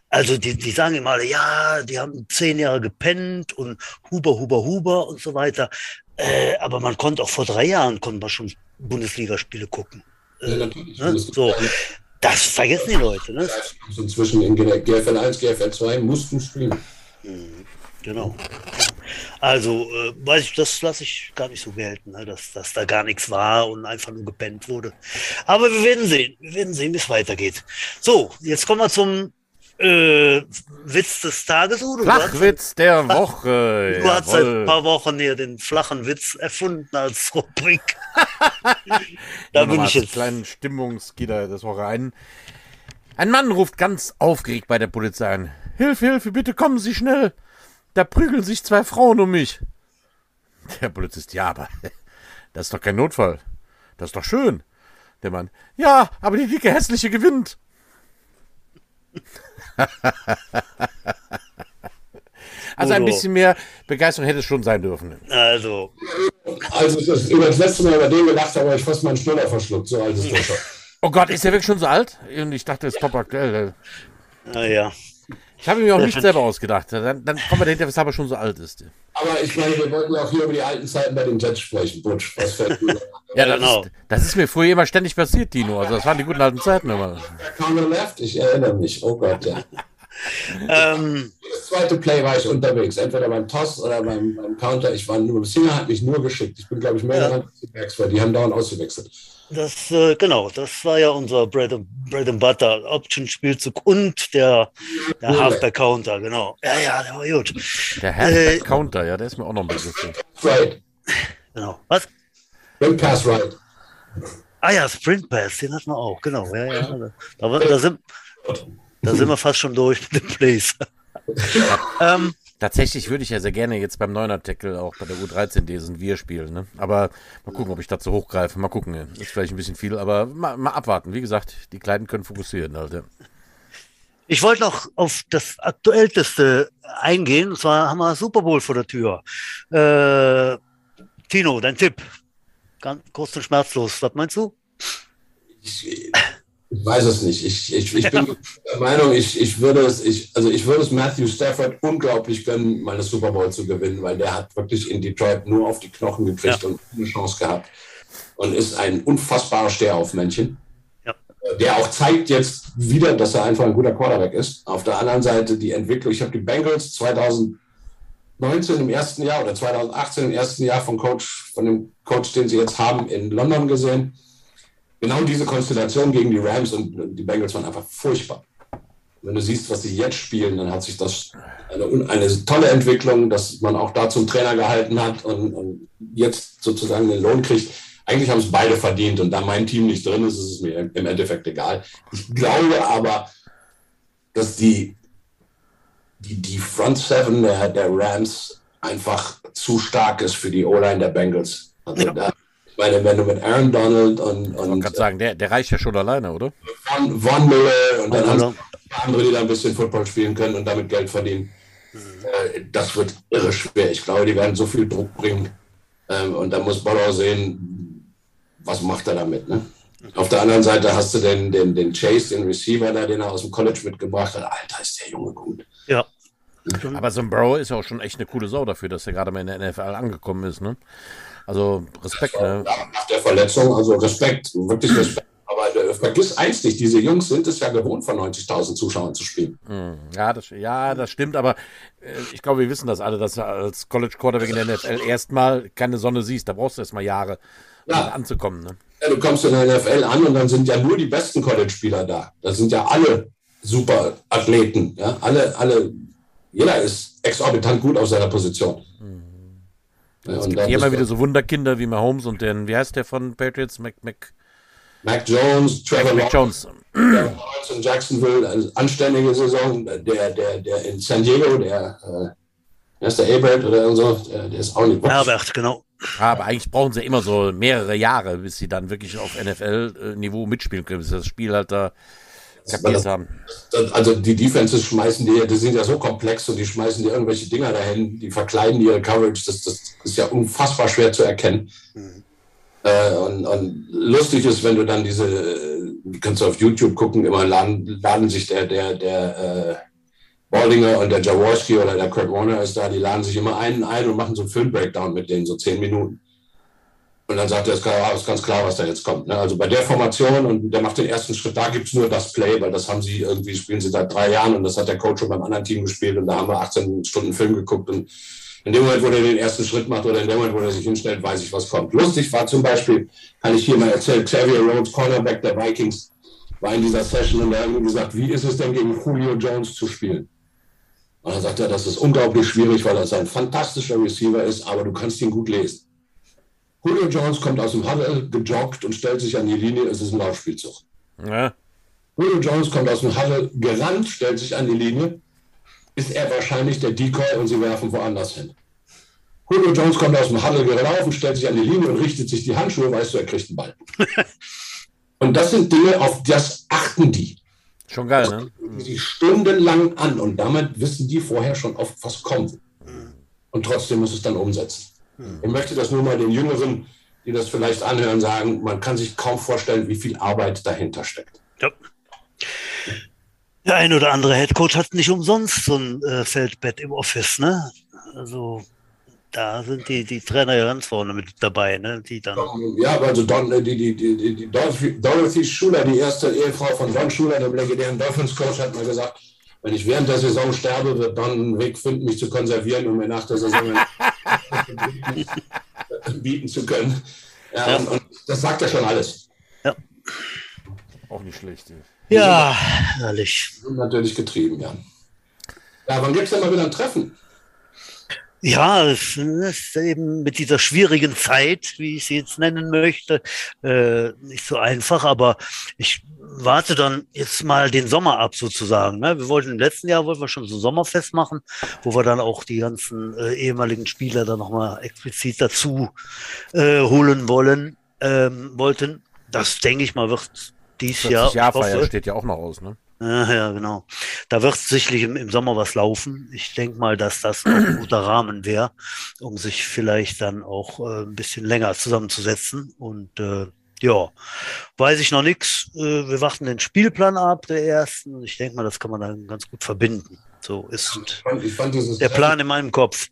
Also die, die sagen immer alle, ja, die haben zehn Jahre gepennt und Huber, Huber, Huber und so weiter. Äh, aber man konnte auch vor drei Jahren konnte man schon Bundesligaspiele gucken. Äh, ja, ne? So. Das vergessen die Leute. Ne? Inzwischen in GFL 1, GFL 2 musst du spielen. Mhm. Genau. Also, äh, weiß ich, das lasse ich gar nicht so gelten, ne? dass, dass da gar nichts war und einfach nur gepennt wurde. Aber wir werden sehen. Wir werden sehen, wie es weitergeht. So, jetzt kommen wir zum äh, Witz des Tages, Udo. Flachwitz der Woche. Du hast seit ein paar Wochen hier den flachen Witz erfunden als Rubrik. da bin ich jetzt. kleinen Stimmungsgitter des Woche ein. Ein Mann ruft ganz aufgeregt bei der Polizei an. Hilfe, Hilfe, bitte kommen Sie schnell. Da prügeln sich zwei Frauen um mich. Der Polizist, ja, aber das ist doch kein Notfall. Das ist doch schön. Der Mann, ja, aber die dicke hässliche gewinnt. Also ein bisschen mehr Begeisterung hätte es schon sein dürfen. Also. Also das, über das letzte Mal über den gedacht habe, ich fast meinen Schnuller verschluckt. So alt ist der schon. Oh Gott, ist der wirklich schon so alt? Und ich dachte, das ist top aktuell. Naja. Ich habe mir auch nicht selber ausgedacht. Dann, dann kommen wir dahinter, weshalb er schon so alt ist. Aber ich meine, wir wollten ja auch hier über die alten Zeiten bei den Jets sprechen, Butch. Was fällt ja, das, genau. ist, das ist mir früher immer ständig passiert, Dino. Also das waren die guten alten Zeiten immer. left, ich erinnere mich. Oh Gott, ja. ähm, das zweite Play war ich unterwegs, entweder beim Toss oder beim, beim Counter. Ich war nur, Singer hat mich nur geschickt. Ich bin, glaube ich, mehr ja. daran als die haben dauernd ausgewechselt. Das, äh, genau, das war ja unser Bread and, Bread and Butter, Option-Spielzug und der, der Halfback-Counter, genau. Ja, ja, der war gut. Der Halfback-Counter, äh, ja, der ist mir auch noch ein bisschen. Right. Genau. Was? Sprint Pass Right. Ah ja, Sprint Pass, den hatten wir auch, genau. Ja, ja. Da, da, sind, da sind wir fast schon durch mit dem Plays. ähm, Tatsächlich würde ich ja sehr gerne jetzt beim Neuner-Tackle auch bei der U13 diesen Wir spielen. Ne? Aber mal gucken, ob ich dazu hochgreife. Mal gucken. Ist vielleicht ein bisschen viel, aber mal, mal abwarten. Wie gesagt, die Kleinen können fokussieren. Halt, Ich wollte noch auf das Aktuellste eingehen. Und zwar haben wir Super Bowl vor der Tür. Äh, Tino, dein Tipp. Ganz kurz und schmerzlos. Was meinst du? Ich, ich weiß es nicht. Ich, ich, ich bin der Meinung, ich, ich, würde es, ich, also ich würde es Matthew Stafford unglaublich gönnen, mal eine Super Bowl zu gewinnen, weil der hat wirklich in Detroit nur auf die Knochen gekriegt ja. und eine Chance gehabt. Und ist ein unfassbarer Stehaufmännchen. Ja. Der auch zeigt jetzt wieder, dass er einfach ein guter Quarterback ist. Auf der anderen Seite die Entwicklung. Ich habe die Bengals 2019 im ersten Jahr oder 2018 im ersten Jahr von Coach, von dem Coach, den sie jetzt haben, in London gesehen genau diese Konstellation gegen die Rams und die Bengals waren einfach furchtbar. Wenn du siehst, was sie jetzt spielen, dann hat sich das eine, eine tolle Entwicklung, dass man auch da zum Trainer gehalten hat und, und jetzt sozusagen den Lohn kriegt. Eigentlich haben es beide verdient und da mein Team nicht drin ist, ist es mir im Endeffekt egal. Ich glaube aber, dass die, die, die Front Seven der, der Rams einfach zu stark ist für die O-Line der Bengals. Also ja. da ich meine, wenn du mit Aaron Donald und. und ich kann sagen, der, der reicht ja schon alleine, oder? Von, von Miller und dann hast du andere, die da ein bisschen Football spielen können und damit Geld verdienen. Mhm. Das wird irre schwer. Ich glaube, die werden so viel Druck bringen. Ähm, und da muss Boller sehen, was macht er damit. Ne? Auf der anderen Seite hast du den, den, den Chase, den Receiver da, den er aus dem College mitgebracht hat. Alter, ist der Junge gut. Ja. Aber so ein Bro ist ja auch schon echt eine coole Sau dafür, dass er gerade mal in der NFL angekommen ist. Ne? Also Respekt. Ne? Nach der Verletzung, also Respekt, wirklich Respekt. Aber vergiss eins nicht, diese Jungs sind es ja gewohnt, von 90.000 Zuschauern zu spielen. Hm, ja, das, ja, das stimmt, aber äh, ich glaube, wir wissen das alle, dass du als College Quarterback in der NFL erstmal keine Sonne siehst. Da brauchst du erstmal Jahre, um ja. anzukommen. Ne? Ja, du kommst in der NFL an und dann sind ja nur die besten College-Spieler da. Da sind ja alle super Athleten. Ja? Alle, alle, jeder ist exorbitant gut auf seiner Position. Mhm. Ja, es gibt hier immer wieder so Wunderkinder wie Mahomes und den, wie heißt der von Patriots? Mac, Mac, Mac Jones, Trevor Mac, Mac Jones. Lawrence in Jacksonville, eine anständige Saison. Der, der, der in San Diego, der, äh, der ist der Abert oder so, der, der ist auch nicht. Herbert, genau. aber eigentlich brauchen sie immer so mehrere Jahre, bis sie dann wirklich auf NFL-Niveau mitspielen können, bis das Spiel halt da kapiert haben. Also die Defenses schmeißen die, die sind ja so komplex und die schmeißen dir irgendwelche Dinger dahin, die verkleiden ihre Coverage, das, das ist ja unfassbar schwer zu erkennen. Mhm. Äh, und, und, lustig ist, wenn du dann diese, du kannst auf YouTube gucken, immer laden, laden sich der, der, der äh, Baldinger und der Jaworski oder der Kurt Warner ist da, die laden sich immer einen ein und machen so einen Film-Breakdown mit denen, so zehn Minuten. Und dann sagt er, es ist ganz klar, was da jetzt kommt. Ne? Also bei der Formation und der macht den ersten Schritt, da gibt es nur das Play, weil das haben sie irgendwie, spielen sie seit drei Jahren und das hat der Coach schon beim anderen Team gespielt und da haben wir 18 Stunden Film geguckt und in dem Moment, wo er den ersten Schritt macht oder in dem Moment, wo er sich hinstellt, weiß ich, was kommt. Lustig war zum Beispiel, kann ich hier mal erzählen, Xavier Rhodes, Cornerback der Vikings, war in dieser Session und er hat gesagt, wie ist es denn gegen Julio Jones zu spielen? Und dann sagt er, das ist unglaublich schwierig, weil er ein fantastischer Receiver ist, aber du kannst ihn gut lesen. Julio Jones kommt aus dem Huddle gejoggt und stellt sich an die Linie, es ist ein Laufspielzug. Ja. Julio Jones kommt aus dem Huddle gerannt, stellt sich an die Linie, ist er wahrscheinlich der Decoy und sie werfen woanders hin. Julio Jones kommt aus dem Huddle gelaufen, stellt sich an die Linie und richtet sich die Handschuhe, weißt du, er kriegt einen Ball. und das sind Dinge, auf das achten die. Schon geil, ne? Die stundenlang an und damit wissen die vorher schon oft, was kommt. Und trotzdem muss es dann umsetzen. Ich möchte das nur mal den Jüngeren, die das vielleicht anhören, sagen, man kann sich kaum vorstellen, wie viel Arbeit dahinter steckt. Ja. Der ein oder andere Headcoach hat nicht umsonst so ein äh, Feldbett im Office, ne? Also da sind die, die Trainer ja ganz vorne mit dabei, ne? Die dann ja, also Don, die, die, die, die Dorothy, Dorothy Schuler, die erste Ehefrau von Don Schuler, dem legendären Dolphins Coach, hat mal gesagt, wenn ich während der Saison sterbe, wird Don einen Weg finden, mich zu konservieren und mir nach der Saison bieten zu können. Ja, ja. Und, und, das sagt ja schon alles. Ja. Auch nicht schlecht. Ja, herrlich. Natürlich getrieben, ja. Ja, wann gibt es denn mal wieder ein Treffen? Ja, es ist eben mit dieser schwierigen Zeit, wie ich sie jetzt nennen möchte, äh, nicht so einfach, aber ich warte dann jetzt mal den Sommer ab sozusagen. Ne? Wir wollten im letzten Jahr wollten wir schon so ein Sommerfest machen, wo wir dann auch die ganzen äh, ehemaligen Spieler dann nochmal explizit dazu äh, holen wollen, ähm, wollten. Das denke ich mal wird dies Jahr. Jahrfeier steht ja auch noch aus, ne? Ja, ja, genau. Da wird sicherlich im, im, Sommer was laufen. Ich denke mal, dass das ein guter Rahmen wäre, um sich vielleicht dann auch äh, ein bisschen länger zusammenzusetzen. Und äh, ja, weiß ich noch nichts. Äh, wir warten den Spielplan ab, der ersten. Ich denke mal, das kann man dann ganz gut verbinden. So ist ich fand, ich fand der Treffen, Plan in meinem Kopf.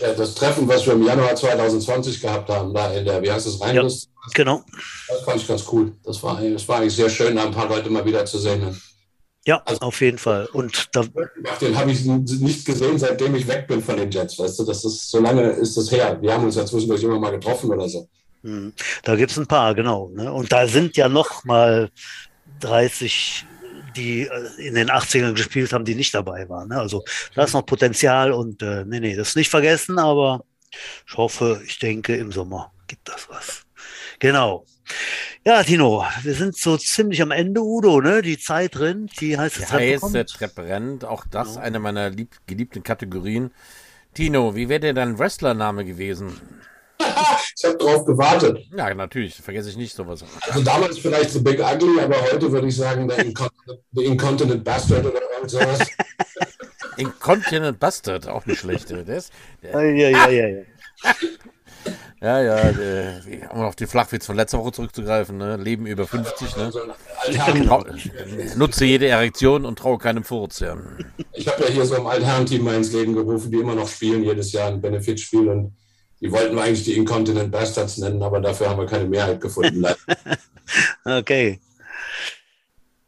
Das Treffen, was wir im Januar 2020 gehabt haben, da in der, wie heißt das, Rheinlust? Ja, genau. Das fand ich ganz cool. Das war, das war eigentlich sehr schön, da ein paar Leute mal wieder zu sehen. Ja, also, auf jeden Fall. Und da, den habe ich nicht gesehen, seitdem ich weg bin von den Jets. Weißt du, das ist, so lange ist das her. Wir haben uns ja zwischendurch immer mal getroffen oder so. Hm, da gibt es ein paar, genau. Ne? Und da sind ja noch mal 30, die äh, in den 80ern gespielt haben, die nicht dabei waren. Ne? Also da ist noch Potenzial und äh, nee, nee, das nicht vergessen, aber ich hoffe, ich denke, im Sommer gibt das was. Genau. Ja, Tino, wir sind so ziemlich am Ende, Udo, ne? Die Zeit drin, die heiße die Treppe heiße kommt. Treppe rennt, auch das ja. eine meiner lieb, geliebten Kategorien. Tino, wie wäre dir dein Wrestlername gewesen? ich habe drauf gewartet. Ja, natürlich, vergesse ich nicht sowas. Also damals vielleicht The Big Ugly, aber heute würde ich sagen, der Incontinent, The Incontinent Bastard oder irgend sowas. Incontinent Bastard, auch nicht schlecht. Der ist, der, ja, ja, ja, ja. Ja, ja, äh, um auf die Flachwitz von letzter Woche zurückzugreifen, ne? Leben über 50, ne? Trau, nutze jede Erektion und traue keinem Furz, ja. Ich habe ja hier so ein Altherrenteam mal ins Leben gerufen, die immer noch spielen, jedes Jahr ein Benefitspiel und die wollten wir eigentlich die Incontinent Bastards nennen, aber dafür haben wir keine Mehrheit gefunden. okay.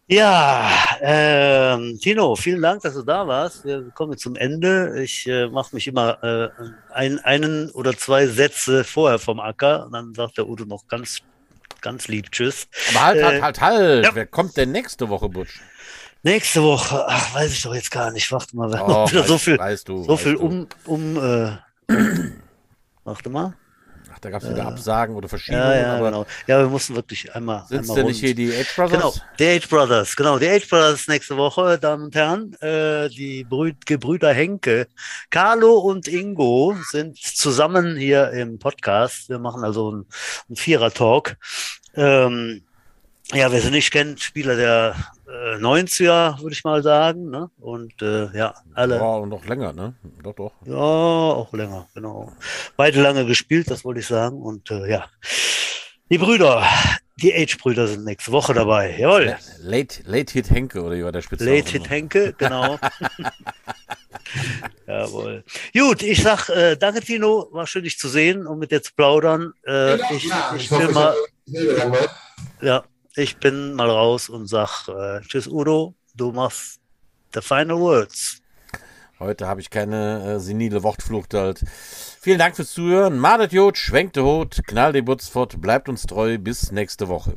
Ja, ähm, Tino, vielen Dank, dass du da warst. Wir kommen zum Ende. Ich äh, mache mich immer äh, ein, einen oder zwei Sätze vorher vom Acker und dann sagt der Udo noch ganz, ganz lieb Tschüss. Aber halt, halt, äh, halt, halt. Ja. Wer kommt denn nächste Woche, Butsch? Nächste Woche, ach, weiß ich doch jetzt gar nicht. Warte mal, oh, wieder weißt, so viel, weißt du, so viel um, um, äh, warte mal. Da gab es wieder Absagen oder Verschiebungen. Ja, ja, genau. Ja, wir mussten wirklich einmal. Sind denn nicht hier die Age Brothers? Genau, die Age Brothers, genau. Die Age Brothers nächste Woche, Damen und Herren. Äh, die Brü Gebrüder Henke. Carlo und Ingo sind zusammen hier im Podcast. Wir machen also einen, einen Vierer-Talk. Ähm, ja, wer sie nicht kennt, Spieler der äh, 90er, würde ich mal sagen. Ne? Und äh, ja, alle. Ja, und noch länger, ne? Doch, doch. Ja, auch länger, genau. Beide lange gespielt, das wollte ich sagen. Und äh, ja, die Brüder, die Age-Brüder sind nächste Woche dabei. Jawohl. Late, Late Hit Henke, oder wie war der Spitze? Late Hit Henke, genau. Jawohl. Gut, ich sag äh, danke, Tino. War schön, dich zu sehen und mit dir zu plaudern. Äh, ja, ich, ja, ich, ich will mal. Ja, ich bin mal raus und sag äh, Tschüss, Udo. Du machst the final words. Heute habe ich keine äh, senile Wortflucht halt. Vielen Dank fürs Zuhören. Madet Jod, schwenkt der Hut, knall die Butz fort, bleibt uns treu. Bis nächste Woche.